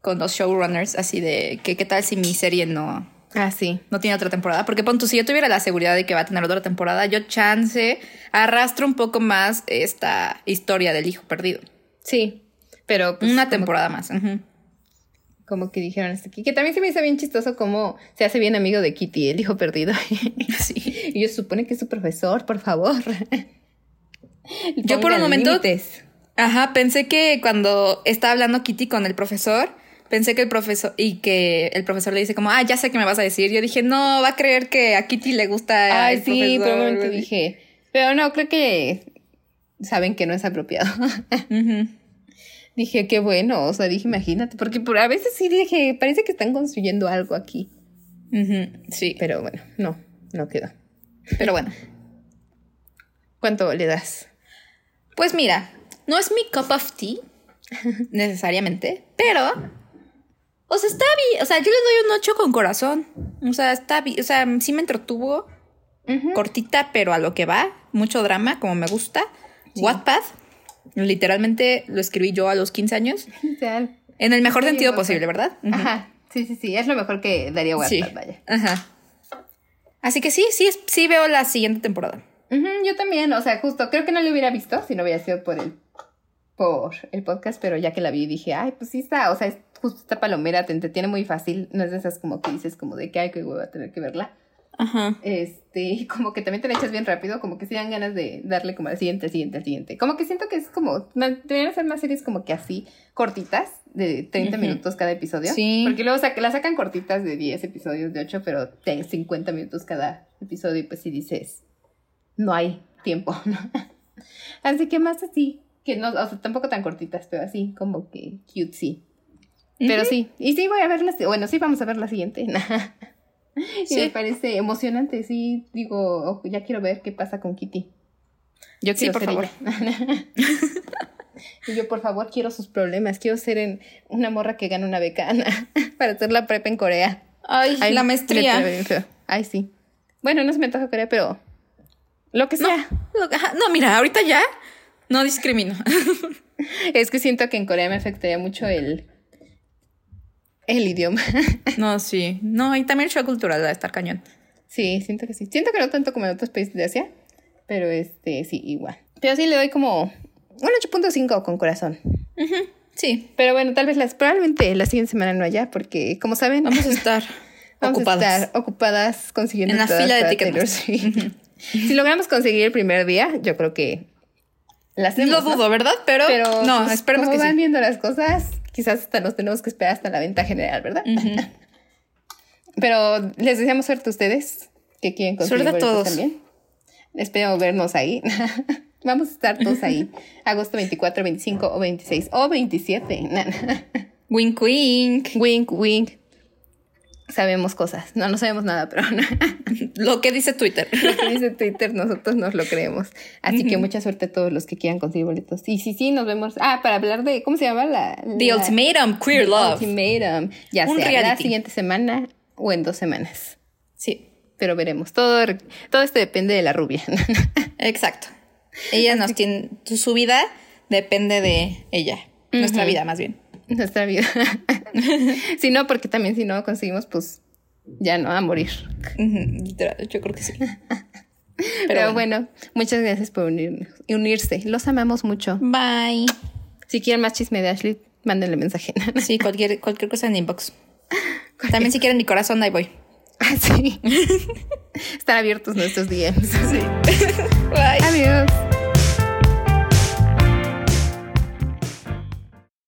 con los showrunners, así de que qué tal si mi serie no, Ah, sí. No tiene otra temporada. Porque pon tú, si yo tuviera la seguridad de que va a tener otra temporada, yo chance arrastro un poco más esta historia del hijo perdido. Sí. Pero. Pues, Una temporada más. Uh-huh. Como que dijeron hasta aquí. Que también se me hizo bien chistoso cómo se hace bien amigo de Kitty, el hijo perdido. sí. Y yo supone que es su profesor, por favor. yo por un momento. Límites. Ajá, pensé que cuando estaba hablando Kitty con el profesor pensé que el profesor y que el profesor le dice como, ah, ya sé qué me vas a decir. Yo dije, no, va a creer que a Kitty le gusta. Ay, sí, probablemente dije. Pero no, creo que saben que no es apropiado. Dije, qué bueno, o sea, dije, imagínate, porque por, a veces sí dije, parece que están construyendo algo aquí. Sí. Pero bueno, no, no quedó. Pero bueno. ¿Cuánto le das? Pues mira, no es mi cup of tea, necesariamente, pero o sea, está bien. O sea, yo le doy un 8 con corazón. O sea, está bien. O sea, sí me entretuvo. Cortita, pero a lo que va. Mucho drama, como me gusta. Sí. Wattpad. Literalmente lo escribí yo a los 15 años. En el mejor sentido posible, ¿verdad? Ajá. Sí, sí, sí. Es lo mejor que daría Wattpad, sí. vaya. Ajá. Así que sí, sí, sí veo la siguiente temporada. yo también. O sea, justo, creo que no lo hubiera visto si no hubiera sido por el por el podcast, pero ya que la vi dije, ay, pues sí está, o sea, es justo esta palomera te entretiene muy fácil, no es de esas como que dices como de que ay, que voy a tener que verla. Ajá. Este, como que también te la echas bien rápido, como que sí dan ganas de darle como al siguiente, al siguiente, al siguiente. Como que siento que es como, deberían hacer más series como que así, cortitas, de 30 uh -huh. minutos cada episodio. Sí. Porque luego la sacan cortitas de 10 episodios, de 8, pero de 50 minutos cada episodio, y pues si dices, no hay tiempo, ¿no? Así que más así, que no, o sea, tampoco tan cortitas, pero así como que cutesy. Pero uh -huh. sí, y sí voy a ver la, bueno, sí vamos a ver la siguiente. sí. me parece emocionante, sí, digo, ya quiero ver qué pasa con Kitty. Yo quiero sí, por ser favor. y yo, por favor, quiero sus problemas. Quiero ser en una morra que gane una beca para hacer la prepa en Corea. Ay, Ay la maestría. Ay, sí. Bueno, no se me antoja Corea, pero lo que sea. No, no mira, ahorita ya no discrimino. es que siento que en Corea me afectaría mucho el el idioma. no, sí. No, y también el show cultural va a estar cañón. Sí, siento que sí. Siento que no tanto como en otros países de Asia, pero este, sí, igual. Pero sí le doy como un 8.5 con corazón. Uh -huh, sí. Pero bueno, tal vez las, probablemente la siguiente semana no haya, porque como saben, vamos a estar vamos ocupadas. A estar ocupadas consiguiendo en la fila de tickets. Uh -huh. si logramos conseguir el primer día, yo creo que las Lo dudo, ¿no? ¿verdad? Pero, Pero no, pues, esperemos que van sí. viendo las cosas, quizás hasta nos tenemos que esperar hasta la venta general, ¿verdad? Uh -huh. Pero les deseamos suerte a ustedes que quieren conseguir suerte a todos. también. Esperamos vernos ahí. Vamos a estar todos ahí. Agosto 24, 25 o 26 o 27. wink, wink. Wink, wink. Sabemos cosas. No, no sabemos nada, pero lo que dice Twitter. Lo que dice Twitter, nosotros nos lo creemos. Así uh -huh. que mucha suerte a todos los que quieran conseguir boletos. Y sí, sí, nos vemos. Ah, para hablar de, ¿cómo se llama? La, The la, Ultimatum, Queer The Love. Ultimatum. Ya Un sea reality. la siguiente semana o en dos semanas. Sí. Pero veremos. Todo, todo esto depende de la rubia. Exacto. Ella nos tiene, su vida depende de ella. Uh -huh. Nuestra vida, más bien. Nuestra vida. si no, porque también si no conseguimos, pues ya no, a morir. -huh. Yo creo que sí. Pero, Pero bueno. bueno, muchas gracias por unir, unirse. Los amamos mucho. Bye. Si quieren más chisme de Ashley, mándenle mensaje. Sí, cualquier, cualquier cosa en inbox. Cualquier... También si quieren mi corazón, ahí voy. Ah, sí. Están abiertos nuestros DMs. Sí. Bye. Adiós.